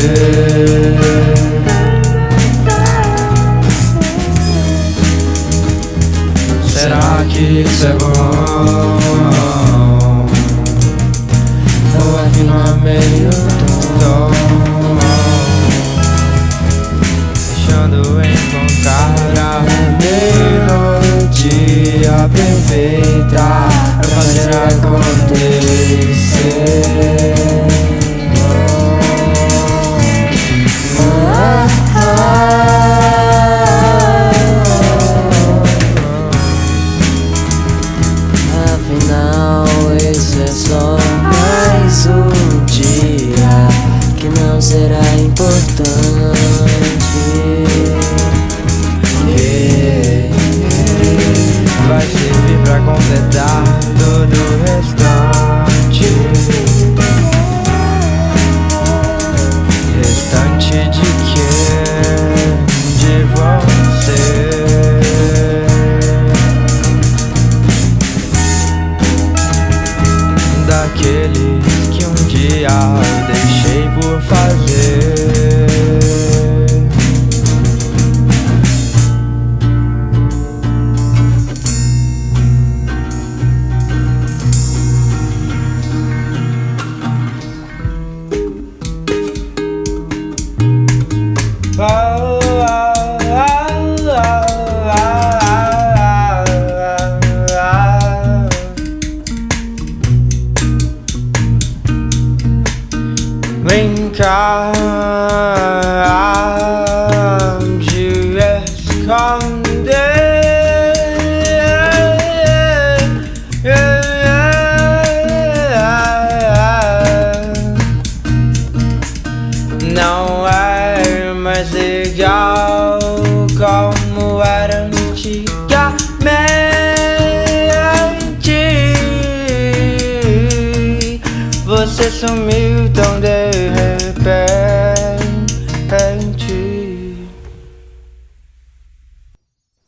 Você sumiu tão de repente.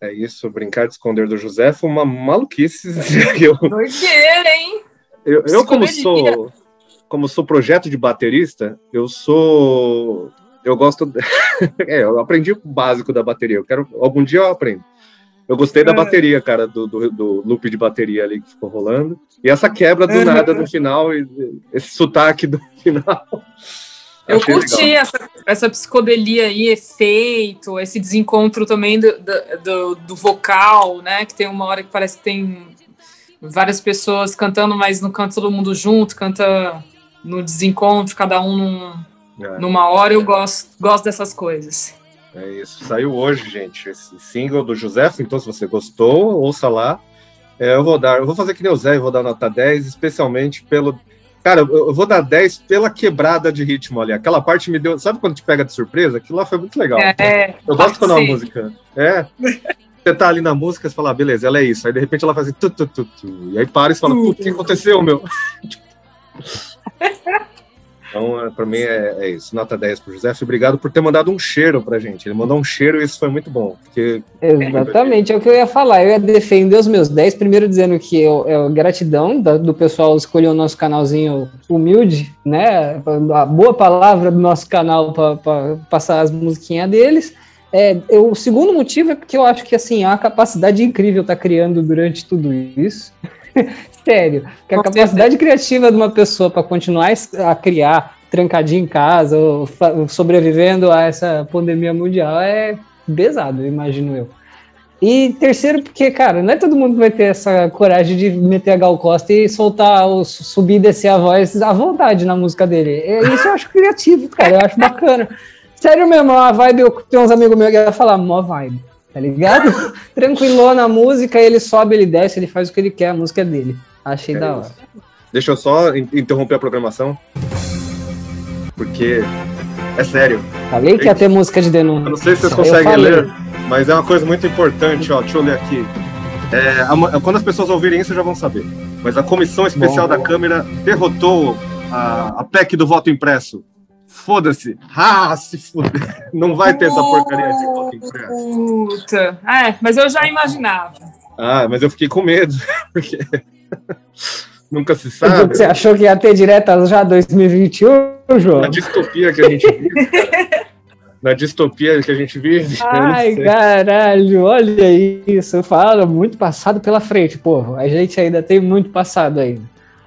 É isso, Brincar de Esconder do Josefo, uma maluquice. eu, Doideira, hein? eu, eu como sou como sou projeto de baterista, eu sou eu gosto é, eu aprendi o básico da bateria. Eu quero algum dia eu aprendo. Eu gostei da É. bateria, cara, do, do, do loop de bateria ali que ficou rolando. E essa quebra do Uhum. nada no final, esse sotaque do final. Eu Achei curti legal. essa, essa psicodelia aí, efeito, esse desencontro também do, do, do- do vocal, né? Que tem uma hora que parece que tem várias pessoas cantando, mas não canta todo mundo junto, canta no desencontro, cada um num- É. numa hora. Eu gosto, gosto dessas coisas. É isso. Saiu hoje, gente, esse single do José. Então, se você gostou, ouça lá. É, eu vou dar, eu vou fazer que nem o Zé, eu vou dar nota 10, especialmente pelo. Cara, eu vou dar 10 pela quebrada de ritmo ali. Aquela parte me deu. Sabe quando te pega de surpresa? Aquilo lá foi muito legal. É, eu gosto quando é uma música. É. Você tá ali na música, você fala, ah, beleza, ela é isso. Aí de repente ela faz assim, tu, tu, tu, tu. E aí para e fala, o que aconteceu, meu? Então, é, pra mim é, é isso. Nota 10 pro José. Obrigado por ter mandado um cheiro pra gente. Ele mandou um cheiro e isso foi muito bom. Porque Exatamente, é o que eu ia falar. Eu ia defender os meus 10, primeiro dizendo que eu, eu gratidão da- do pessoal escolher o nosso canalzinho humilde, né? A boa palavra do nosso canal para passar as musiquinhas deles. É, eu- o segundo motivo é porque eu acho que assim, a capacidade incrível tá criando durante tudo isso. Sério, que a capacidade criativa de uma pessoa para continuar a criar trancadinho em casa, ou sobrevivendo a essa pandemia mundial é pesado, imagino eu. E terceiro, porque, cara, não é todo mundo que vai ter essa coragem de meter a Gal Costa e soltar, o, subir e descer a voz à vontade na música dele. É, Isso eu acho criativo, cara, eu acho bacana. Sério mesmo, a vibe, eu tenho uns amigos meus que iam falar, mó vibe, tá ligado? Tranquilou na música, ele sobe, ele desce, ele faz o que ele quer, a música é dele. Achei da hora. Deixa eu só in- interromper a programação. Porque é sério. Falei que ia ter música de denúncia. Eu não sei se vocês conseguem ler, mas é uma coisa muito importante, ó. Deixa eu ler aqui. É, a quando as pessoas ouvirem isso, já vão saber. Mas a Comissão Especial Bom. da Câmara derrotou a, a PEC do voto impresso. Foda-se. Ah, se fuder. Não vai ter essa porcaria de voto impresso. Puta. É, mas eu já imaginava. Ah, mas eu fiquei com medo, porque nunca se sabe. Você achou que ia ter direta já 2021, João? Na distopia que a gente vive. Na distopia que a gente vive. eu Ai, caralho, olha isso. Fala muito passado pela frente, pô. A gente ainda tem muito passado ainda.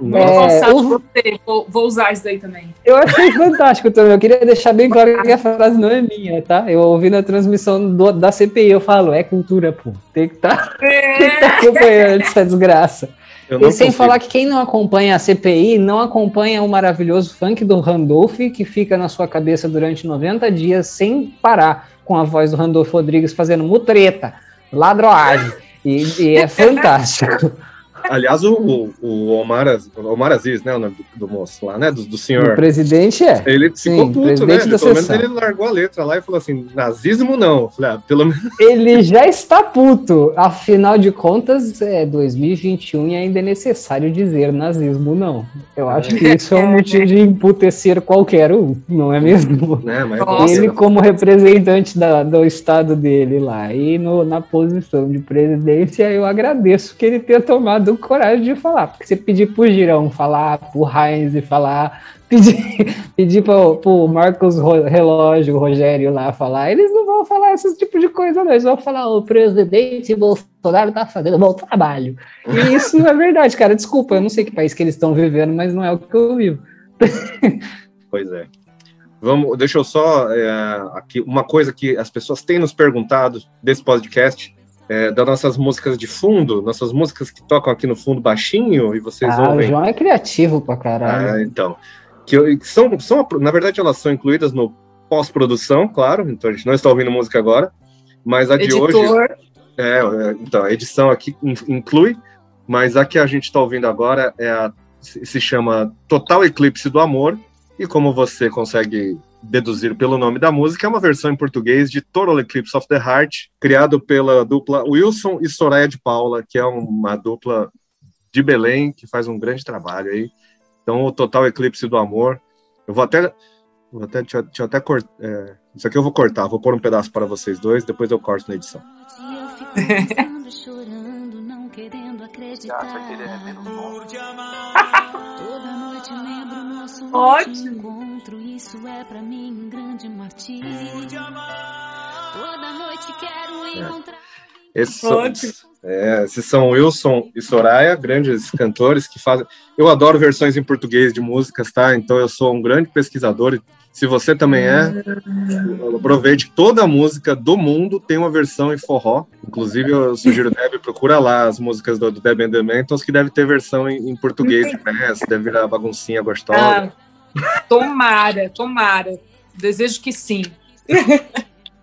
Vou É, o- vou, vou usar isso daí também. eu achei fantástico também. Eu queria deixar bem claro que a frase não é minha, tá? Eu ouvi na transmissão do- da CPI, eu falo, é cultura, pô. Tem que estar acompanhando essa desgraça. Eu não E sem consigo. falar que quem não acompanha a CPI não acompanha o maravilhoso funk do Randolph, que fica na sua cabeça durante 90 dias sem parar, com a voz do Randolph Rodrigues fazendo mutreta, ladroagem. E, e é fantástico. Aliás, o, o, o Omar, Omar Aziz, né? O nome do, do moço lá, né? Do, do O senhor. presidente é. Ele ficou Sim, puto, né? presidente pelo menos sessão. ele largou a letra lá e falou assim: nazismo não. Falei, ah, pelo menos. Ele já está puto. Afinal de contas, é 2021 e ainda é necessário dizer nazismo, não. Eu acho que isso é um motivo de emputecer qualquer um, não é mesmo? Né, mas Nossa. Ele como representante da- do estado dele lá e no- na posição de presidência, eu agradeço que ele tenha tomado coragem de falar. Porque você pedir pro Girão falar, pro Heinz falar, pedir, pedir pro, pro Marcos Relógio, o Rogério lá falar, eles não vão falar esse tipo de coisa, não. Eles vão falar, o presidente Bolsonaro tá fazendo um bom trabalho. E isso não é verdade, cara. Desculpa, eu não sei que país que eles estão vivendo, mas não é o que eu vivo. Pois é. Vamos, deixa eu só é, aqui uma coisa que as pessoas têm nos perguntado desse podcast. É, das nossas músicas de fundo, nossas músicas que tocam aqui no fundo baixinho e vocês Ah, o ouvem. João é criativo pra caralho. Ah, então. Que, eu- que são, são, na verdade, elas são incluídas no pós-produção, claro. Então a gente não está ouvindo música agora. Mas a de hoje. Editor. É, é, então, a edição aqui in- inclui, mas a que a gente está ouvindo agora é a, se chama Total Eclipse do Amor, e como você consegue deduzir pelo nome da música, é uma versão em português de Total Eclipse of the Heart, criado pela dupla Wilson e Soraya de Paula, que é uma dupla de Belém, que faz um grande trabalho aí. Então, o Total Eclipse do Amor, eu vou até... Vou até, deixa, deixa eu até cortar. isso aqui eu vou cortar, vou pôr um pedaço para vocês dois, depois eu corto na edição. Acreditar. Toda noite lembro nosso Ótimo. último encontro. Isso é pra mim um grande martírio. Toda noite quero encontrar. Esses são, é, esses são Wilson e Soraya, grandes cantores que fazem. Eu adoro versões em português de músicas, tá? Então eu sou um grande pesquisador. e Se você também é, aproveite que toda música do mundo tem uma versão em forró. Inclusive, eu sugiro Deb, procura lá as músicas do, do Deb and the Mentons, que deve ter versão em, em português peça, deve virar baguncinha gostosa. Ah, tomara, tomara. Desejo que sim.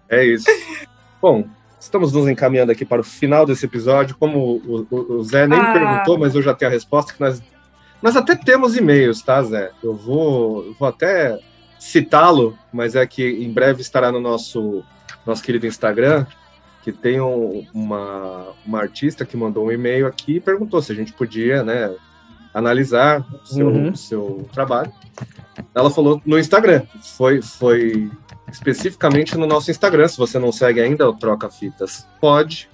É isso. Bom, estamos nos encaminhando aqui para o final desse episódio. Como o, o- o Zé nem Ah. perguntou, mas eu já tenho a resposta, que nós, nós até temos e-mails, tá, Zé? Eu vou, eu vou até citá-lo, mas é que em breve estará no nosso, nosso querido Instagram, que tem um- uma, uma artista que mandou um e-mail aqui e perguntou se a gente podia, né, analisar o seu, Uhum. seu trabalho. Ela falou no Instagram, foi, foi especificamente no nosso Instagram. Se você não segue ainda o Troca Fitas, pode.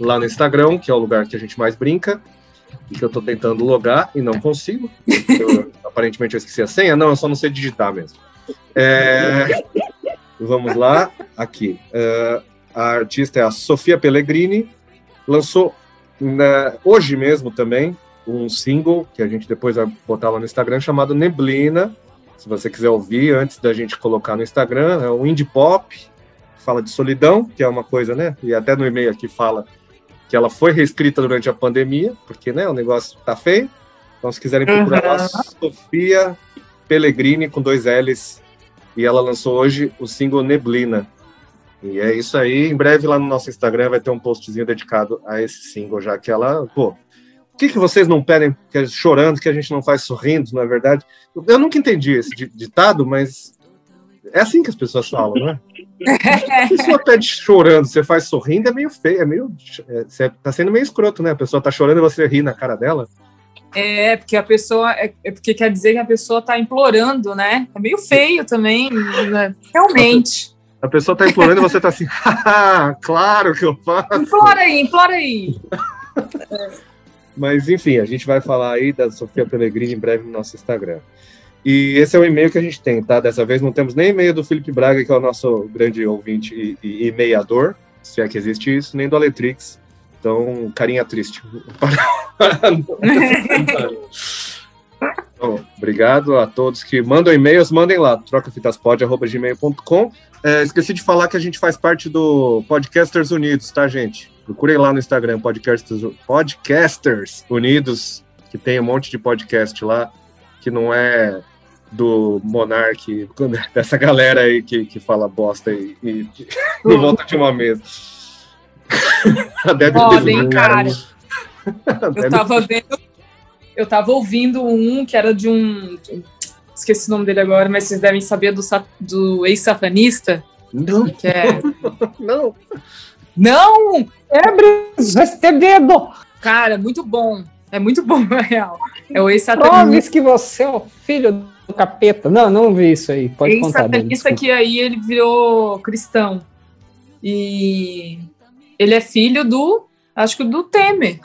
Lá no Instagram, que é o lugar que a gente mais brinca, que eu tô tentando logar e não consigo. eu- aparentemente eu esqueci a senha. Não, eu só não sei digitar mesmo. É, Vamos lá, aqui. É, a artista é a Sofia Pellegrini, lançou na- hoje mesmo também um single que a gente depois vai botar lá no Instagram chamado Neblina. Se você quiser ouvir antes da gente colocar no Instagram, é um indie pop, fala de solidão, que é uma coisa, né? E até no e-mail aqui fala que ela foi reescrita durante a pandemia, porque né, o negócio tá feio. Então, se quiserem procurar lá, Sofia Pellegrini com dois L's. E ela lançou hoje o single Neblina. E é isso aí. Em breve lá no nosso Instagram vai ter um postzinho dedicado a esse single, já que ela, pô, o que, que vocês não pedem que é chorando, que a gente não faz sorrindo, na verdade? Eu nunca entendi esse di- ditado, mas é assim que as pessoas falam, né? A pessoa pede chorando, você faz sorrindo, é meio feio, é meio. É, tá sendo meio escroto, né? A pessoa tá chorando e você ri na cara dela. É, porque a pessoa. É, é porque quer dizer que a pessoa tá implorando, né? É meio feio também, né? realmente. A pessoa tá implorando e você tá assim, "Haha, claro que eu faço. Implora aí, implora aí. Mas enfim, a gente vai falar aí da Sofia Pellegrini em breve no nosso Instagram. E esse é o e-mail que a gente tem, tá? Dessa vez não temos nem e-mail do Felipe Braga, que é o nosso grande ouvinte e, e e-meiador, se é que existe isso, nem do Aletrix. Então, carinha triste. Bom, obrigado a todos que mandam e-mails, mandem lá, trocafitaspod.gmail.com. É, esqueci de falar que a gente faz parte do Podcasters Unidos, tá, gente? Procurem lá no Instagram, Podcasters, Podcasters Unidos, que tem um monte de podcast lá, que não é do Monark, dessa galera aí que, que fala bosta e, e, e volta de uma mesa. A Debbie hein, cara? Eu tava vendo. Eu tava ouvindo um que era de um. Esqueci o nome dele agora, mas vocês devem saber do, sa- do ex-satanista. Não, Que é. não. Não! Quebre este dedo! Cara, muito bom. É muito bom, na real. É o ex-satanista. Proves que você é o filho do capeta. Não, não vi isso aí. Pode contar. Dani, Ex-satanista desculpa. que aí ele virou cristão. E ele é filho do. Acho que do Temer.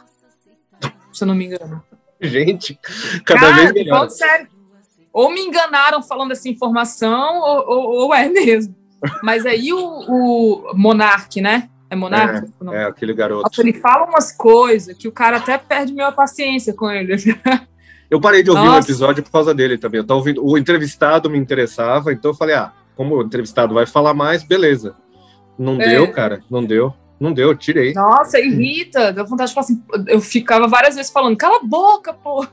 Se eu não me engano. Gente, cada Cara, vez melhor. falando sério. Ou me enganaram falando essa informação, ou, ou- ou é mesmo. Mas aí o, o Monark, né? É Monark? o nome? É, aquele garoto. Ele fala umas coisas que o cara até perde minha paciência com ele. Eu parei de ouvir o Nossa. episódio por causa dele também. Eu tava ouvindo, o entrevistado me interessava, então eu falei, ah, como o entrevistado vai falar mais, beleza. Não É. deu, cara, não deu. Não deu, eu tirei. Nossa, irrita. Deu vontade de falar assim. Eu ficava várias vezes falando, cala a boca, pô. O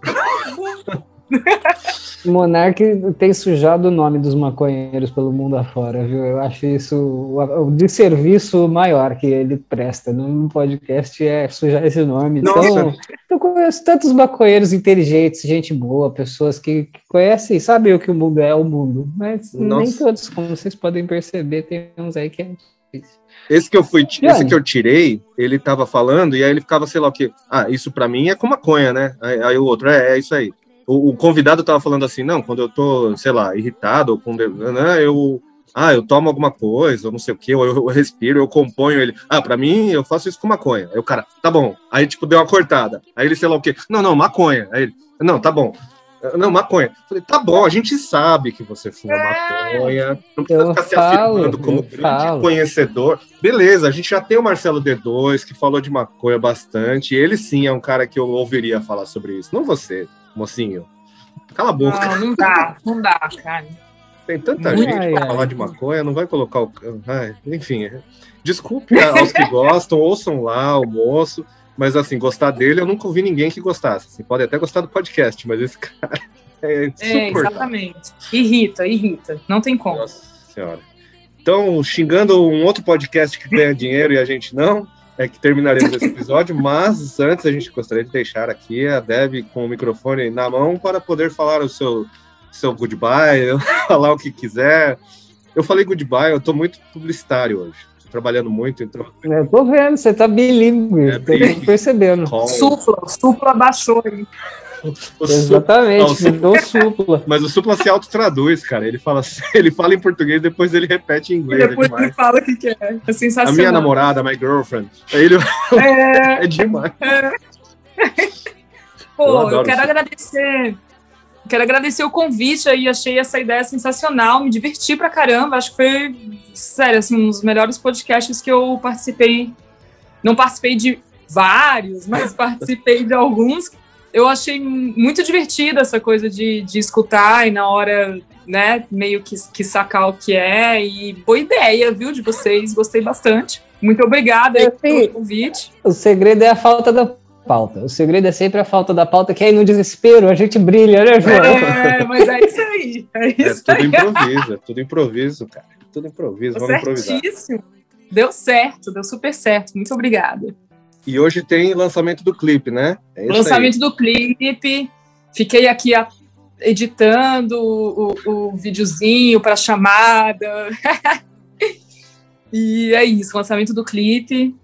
Monark tem sujado o nome dos maconheiros pelo mundo afora, viu? Eu acho isso o, desserviço maior que ele presta no podcast é sujar esse nome. Nossa. Então, eu conheço tantos maconheiros inteligentes, gente boa, pessoas que, que conhecem e sabem o que o mundo é o mundo. Mas nem Nossa. todos, como vocês podem perceber, tem uns aí que é difícil. Esse que eu fui, esse Jane. que eu tirei, ele tava falando, e aí ele ficava, sei lá o quê. Ah, isso pra mim é com maconha, né? Aí, aí o outro, é, é isso aí. O, o convidado tava falando assim, não, quando eu tô, sei lá, irritado, ou com. Né, eu. Ah, eu tomo alguma coisa, ou não sei o quê, ou eu, eu respiro, eu componho ele. Ah, pra mim, eu faço isso com maconha. Aí o cara, tá bom. Aí, tipo, deu uma cortada. Aí ele, sei lá o quê. Não, não, maconha. Aí ele, não, tá bom. Não, maconha. Falei, tá bom, a gente sabe que você fuma maconha. Não precisa Eu ficar se falo, afirmando como eu grande falo. conhecedor. Beleza, a gente já tem o Marcelo D2, que falou de maconha bastante. Ele sim é um cara que eu ouviria falar sobre isso. Não você, mocinho. Cala a boca. Não, não dá, não dá, cara. Tem tanta Ai, gente ai. pra falar de maconha, não vai colocar o. Ai, enfim, é. desculpe aos que gostam, ouçam lá o moço. Mas assim, gostar dele, eu nunca ouvi ninguém que gostasse. Assim, pode até gostar do podcast, mas esse cara é É, insuportável. exatamente. Irrita, irrita. Não tem como. Nossa senhora. Então, xingando um outro podcast que ganha dinheiro e a gente não, é que terminaremos esse episódio, mas antes a gente gostaria de deixar aqui a Deb com o microfone na mão para poder falar o seu, seu goodbye, falar o que quiser. Eu falei goodbye, eu tô muito publicitário hoje. Tô trabalhando muito, então. Eu tô vendo, você tá bilíngue, É, tô percebendo. Supla, supla baixou aí. O Exatamente, Não, o Su- virou supla. Mas o Supla se autotraduz, cara. Ele fala, ele fala em português, depois ele repete em E inglês. É depois demais. ele fala o que, que é. É A sensacional. minha namorada, my girlfriend. Ele É, é demais. Pô, Eu eu, quero agradecer. Quero agradecer o convite aí, achei essa ideia sensacional, me diverti pra caramba, acho que foi, sério, assim, um dos melhores podcasts que eu participei. Não participei de vários, mas participei de alguns. Eu achei muito divertida essa coisa de, de escutar e na hora, né, meio que, que sacar o que é. E boa ideia, viu, de vocês, gostei bastante. Muito obrigada aí pelo convite. O segredo é a falta da pauta. O segredo é sempre a falta da pauta, que aí no desespero a gente brilha, né, João? É, mas é isso aí. É É isso tudo aí. improviso, é tudo improviso, cara. Tudo improviso, Tá vamos improvisar. certíssimo. Deu certo, deu super certo. Muito obrigada. E hoje tem lançamento do clipe, né? É isso Lançamento do clipe. Fiquei aqui a- editando o, o videozinho para chamada. e é isso, lançamento do clipe.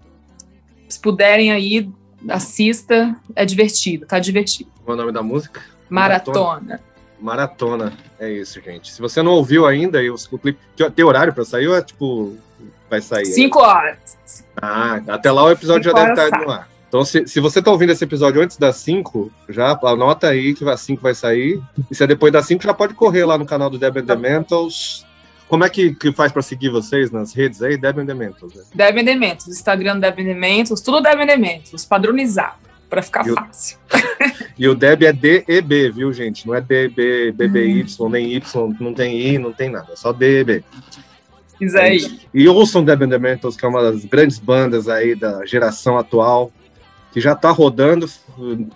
Se puderem aí, assista. É divertido, tá divertido. aí. Qual é o nome da música? Maratona. Maratona. É isso, gente. Se você não ouviu ainda, e o, o clipe que- tem horário pra sair ou é tipo. Vai sair? Cinco horas. Ah, até lá o episódio Cinco já deve estar no ar. Então, se, se você tá ouvindo esse episódio antes das 5, já anota aí que as 5 vai sair. E se é depois das 5, já pode correr lá no canal do Deb and the Mentals. Como é que, que faz pra seguir vocês nas redes aí? Deb and the Mentals. Né? Devem Dementos. Instagram Devem Dementos. Tudo Devem Dementos. Padronizado. Para ficar E o- fácil. E o Deb é DEB, viu, gente? Não é DB, BBY, nem Y, não tem I, não tem nada. É só DEB. Isso aí. E ouçam the Mentals, que é uma das grandes bandas aí da geração atual, que já tá rodando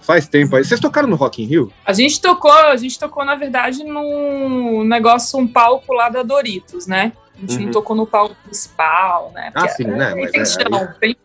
faz tempo aí. Vocês tocaram no Rock in Rio? A gente tocou, a gente tocou, na verdade, num negócio, um palco lá da Doritos, né? A gente Uhum. não tocou no palco principal, né? Ah, sim, né? Aí Mas tem é, chão, tem-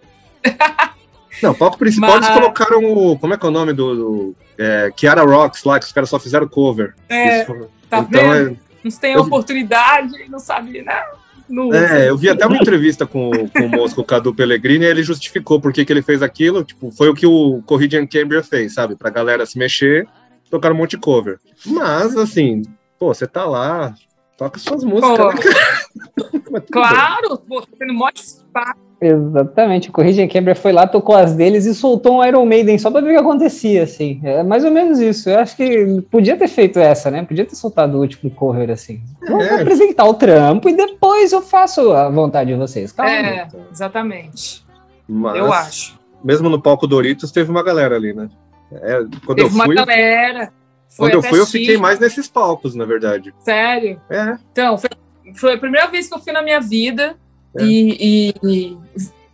Não, o palco principal Mas- eles colocaram o. Como é que é o nome do. do é, Kiara Rocks lá, que os caras só fizeram cover. É, Isso- tá então, vendo? Uns tem eu- oportunidade não sabe, né? Não é, eu vi até uma entrevista com, o- com o moço, com o Cadu Pellegrini, e ele justificou por que, que ele fez aquilo. Tipo, foi o que o Corridian Cambria fez, sabe? Pra galera se mexer, tocar um monte de cover. Mas, assim, pô, você tá lá, toca suas músicas. Né? Claro, pô, tá tendo mó espaço. Exatamente, o Corrigem Quebra foi lá, tocou as deles e soltou um Iron Maiden só pra ver o que acontecia, assim. É mais ou menos isso. Eu acho que podia ter feito essa, né? Podia ter soltado o último cover, assim. Vamos É. apresentar o trampo e depois eu faço a vontade de vocês. Calma. É, exatamente. Mas, Eu acho. Mesmo no palco Doritos, teve uma galera ali, né? É, quando Teve eu uma fui, galera. Foi quando eu fui, eu fiquei mais nesses palcos, na verdade. Sério. É. Então, foi, foi a primeira vez que eu fui na minha vida É. e, e-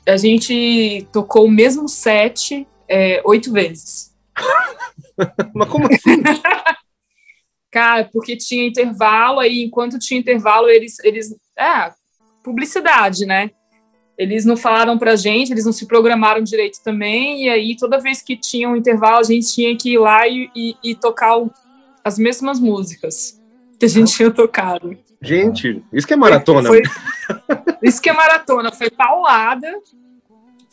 a gente tocou o mesmo set é, oito vezes. Mas como assim? Cara, porque tinha intervalo, aí enquanto tinha intervalo, eles. eles é, publicidade, né? Eles não falaram pra gente, eles não se programaram direito também, e aí toda vez que tinha um intervalo, a gente tinha que ir lá e, e- e tocar o- as mesmas músicas que a gente tinha tocado. Gente, isso que é maratona. Foi- isso que é maratona, foi paulada,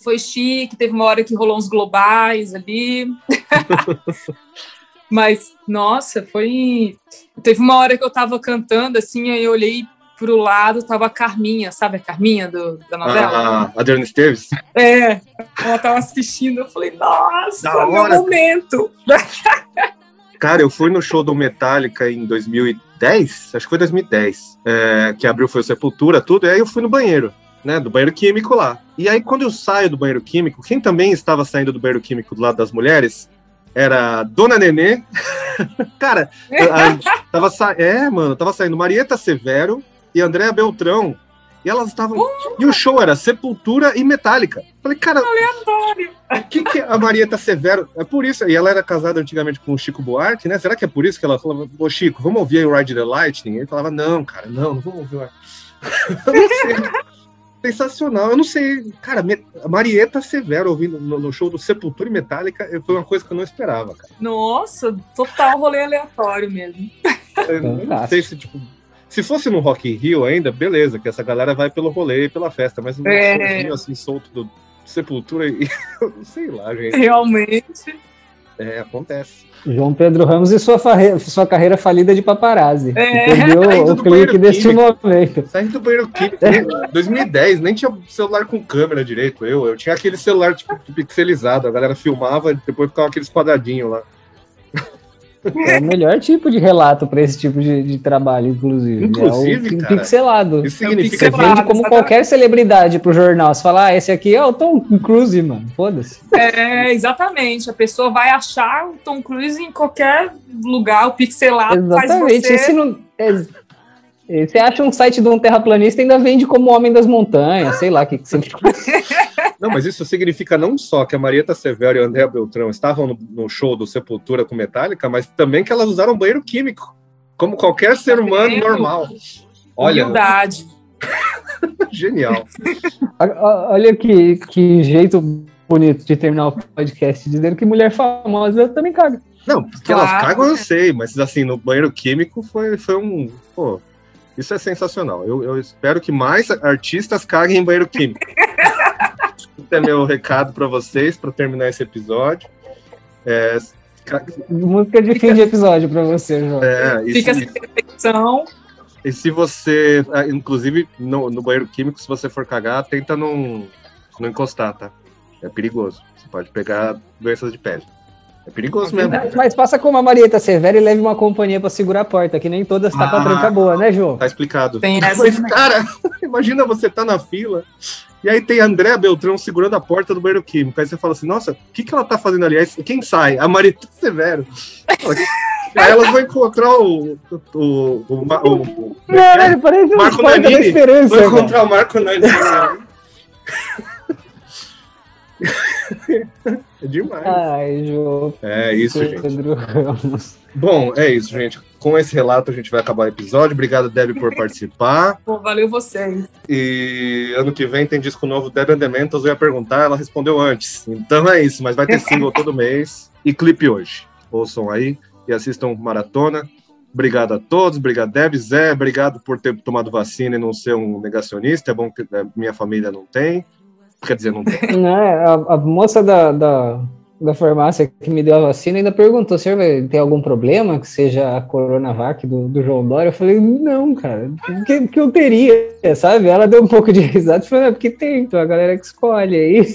foi chique, teve uma hora que rolou uns globais ali. Mas, nossa, foi. Teve uma hora que eu tava cantando, assim, aí eu olhei pro lado, tava a Carminha, sabe a Carminha do, da novela? Ah, a Adriana Esteves? É, ela tava assistindo, eu falei, nossa, Da meu hora. momento. Cara, eu fui no show do Metallica em 2010, acho que foi 2010, é, que abriu foi o Sepultura, tudo, e aí eu fui no banheiro, né, do banheiro químico lá. E aí quando eu saio do banheiro químico, quem também estava saindo do banheiro químico do lado das mulheres era Dona Nenê. Cara, a- tava sa... é, mano, tava saindo Marieta Severo e Andréa Beltrão. E elas estavam. E o show era Sepultura e Metallica. Falei, cara, Aleatório. o que, que a Marieta Severo. É por isso. E ela era casada antigamente com o Chico Buarque, né? Será que é por isso que ela falava, ô Chico, vamos ouvir aí o Ride the Lightning? Ele falava, não, cara, não, não vamos ouvir o Eu não sei. Sensacional. Eu não sei. Cara, Marieta Severo ouvindo no, no show do Sepultura e Metallica foi uma coisa que eu não esperava, cara. Nossa, total rolê aleatório mesmo. Eu não sei se, tipo. Se fosse no Rock in Rio ainda, beleza, que essa galera vai pelo rolê e pela festa, mas no É. showzinho assim, solto do Sepultura e. sei lá, gente. Realmente. É, acontece. João Pedro Ramos e sua, farre- sua carreira falida de paparazzi. É. Entendeu Saindo o do clique químico. momento. Saí do banheiro químico. 2010, nem tinha celular com câmera direito. Eu, eu tinha aquele celular tipo pixelizado. A galera filmava e depois ficava aqueles quadradinhos lá. É o melhor tipo de relato para esse tipo de, de trabalho, inclusive. Inclusive, é o cara, pixelado. Isso significa Você vende como qualquer celebridade pro jornal. Você fala, ah, esse aqui é o Tom Cruise, mano. Foda-se. É, exatamente. A pessoa vai achar o Tom Cruise em qualquer lugar, o pixelado faz Exatamente. você... Não- é- é, Você acha um site de um terraplanista e ainda vende como Homem das Montanhas, sei lá o que, que você Não, mas isso significa não só que a Marieta Severo e a Andréa Beltrão estavam no, no show do Sepultura com Metallica, mas também que elas usaram banheiro químico, como qualquer ser humano vendo? normal. Olha, Humildade. genial. Olha que, que jeito bonito de terminar o podcast, dizendo que mulher famosa também caga. Não, porque Claro. elas cagam eu sei, mas assim, no banheiro químico foi, foi um. Pô, isso é sensacional. Eu, eu espero que mais artistas caguem em banheiro químico. É meu recado para vocês, para terminar esse episódio. É, ca- Música de fim de episódio pra você, João. é, Fica sem reflexão. E se você, ah, inclusive no, no banheiro químico, se você for cagar, tenta não, não encostar, tá? É perigoso. Você pode pegar doenças de pele. É perigoso mesmo. Mas faça como a Marieta Severo e leve uma companhia pra segurar a porta, que nem todas tá com a Ah. tranca boa, né, João? Tá explicado. Tem essa Mas, cara, imagina você tá na fila e aí tem André Beltrão segurando a porta do banheiro químico. Aí você fala assim, nossa, o que, que ela tá fazendo ali? Aí, quem sai? A Marita Severo. aí elas vão encontrar o. o, o, o, o- o- Caralho, parece um Marco Nanini. Esperança, Vão encontrar o Marco Nanini. é demais. Ai, João É isso, gente. Pedro Ramos. Bom, é isso, gente. Com esse relato a gente vai acabar o episódio. Obrigado, Deb, por participar. Pô, valeu vocês. E ano que vem tem disco novo Deb and the Mentals. Eu ia perguntar, ela respondeu antes. Então é isso, mas vai ter single todo mês e clipe hoje. Ouçam aí e assistam Maratona. Obrigado a todos, obrigado, Deb. Zé, obrigado por ter tomado vacina e não ser um negacionista. É bom que eh, minha família não tem. Quer dizer, não tem. Né, a, a moça da, da, da farmácia que me deu a vacina ainda perguntou: senhor ter algum problema que seja a Coronavac do, do João Dória? Eu falei: não, cara, que, que eu teria, sabe? Ela deu um pouco de risada e falou: é porque tem, então a galera que escolhe aí.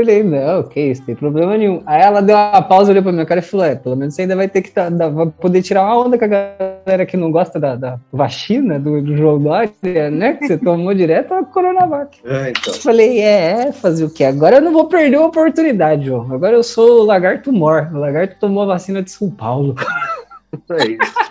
Falei, não, que isso, tem problema nenhum. Aí ela deu uma pausa, olhou pra minha cara e falou: é, pelo menos você ainda vai ter que tá, vai poder tirar uma onda com a galera que não gosta da, da vacina do, do João Dória, né? Que você tomou direto a Coronavac. É, então. Falei, é, é, fazer o quê? Agora eu não vou perder a oportunidade, João. Agora eu sou o Lagarto Mor. O Lagarto tomou a vacina de São Paulo. É isso.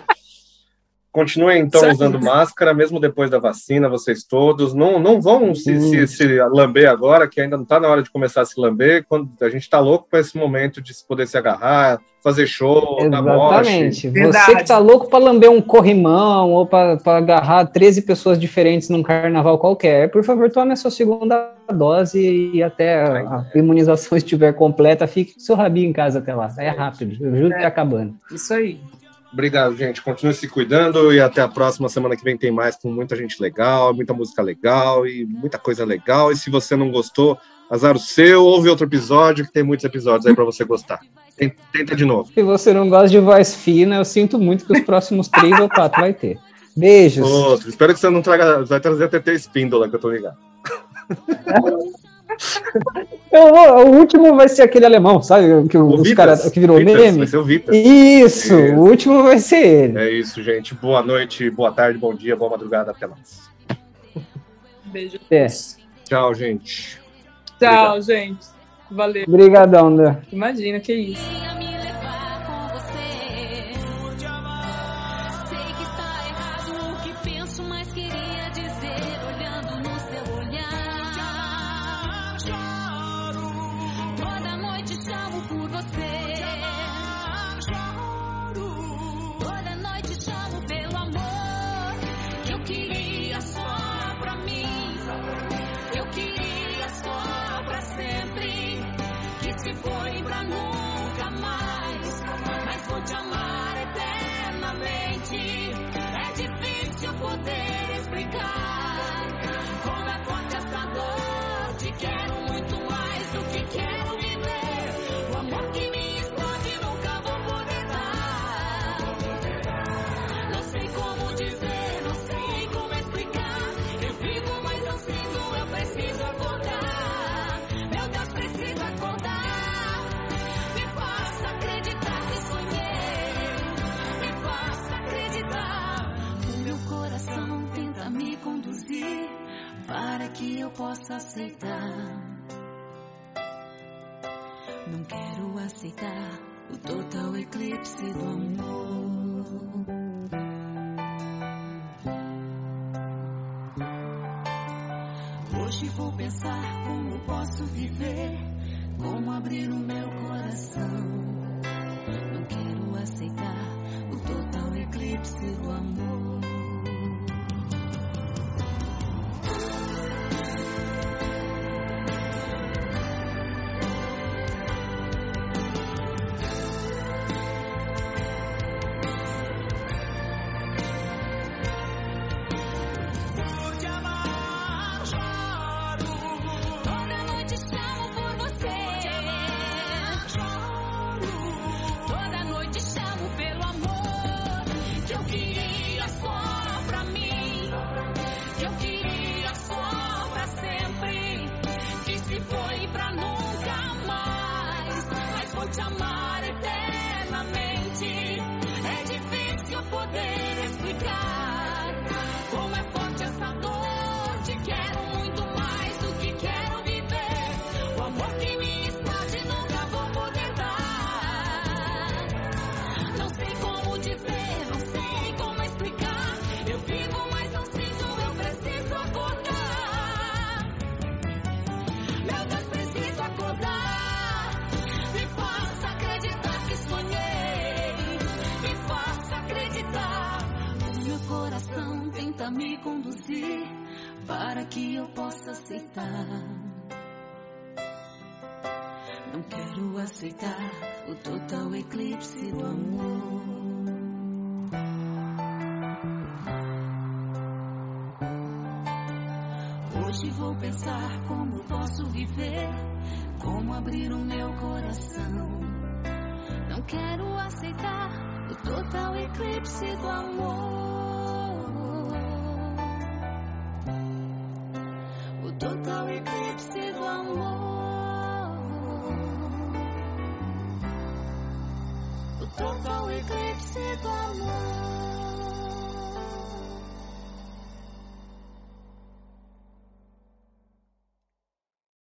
Continuem então Certo. usando máscara, mesmo depois da vacina, vocês todos. Não, não vão se, Hum. se, se lamber agora, que ainda não está na hora de começar a se lamber. Quando a gente está louco para esse momento de se poder se agarrar, fazer show, dar morte. Exatamente. Você Verdade. que tá louco pra lamber um corrimão ou pra agarrar 13 pessoas diferentes num carnaval qualquer, por favor, tome a sua segunda dose e até a, imunização estiver completa, fique com seu rabinho em casa até lá. É rápido, eu juro que tá acabando. Isso aí. Obrigado, gente. Continue se cuidando e até a próxima semana que vem tem mais com muita gente legal, muita música legal e muita coisa legal. E se você não gostou, azar o seu, ouve outro episódio, que tem muitos episódios aí para você gostar. Ten- Tenta de novo. Se você não gosta de voz fina, eu sinto muito que os próximos três ou quatro vai ter. Beijos. Outro. Espero que você não traga. Vai trazer a TT Espíndola, que eu tô ligado. Eu vou- o último vai ser aquele alemão, sabe? Que o- os Vitas, caras que virou Vitas, meme. Vai ser o Vitas. Isso, Isso. o último vai ser ele. É isso, gente. Boa noite, boa tarde, bom dia, boa madrugada. Até mais. Beijo. É. Tchau, gente. Tchau, gente. Valeu. Obrigadão, André. Imagina, que isso. para que eu possa aceitar. Não quero aceitar o total eclipse do amor. Hoje vou pensar como posso viver, como abrir o meu coração. aceitar. Não quero aceitar o total eclipse do amor. Hoje vou pensar como posso viver, como abrir o meu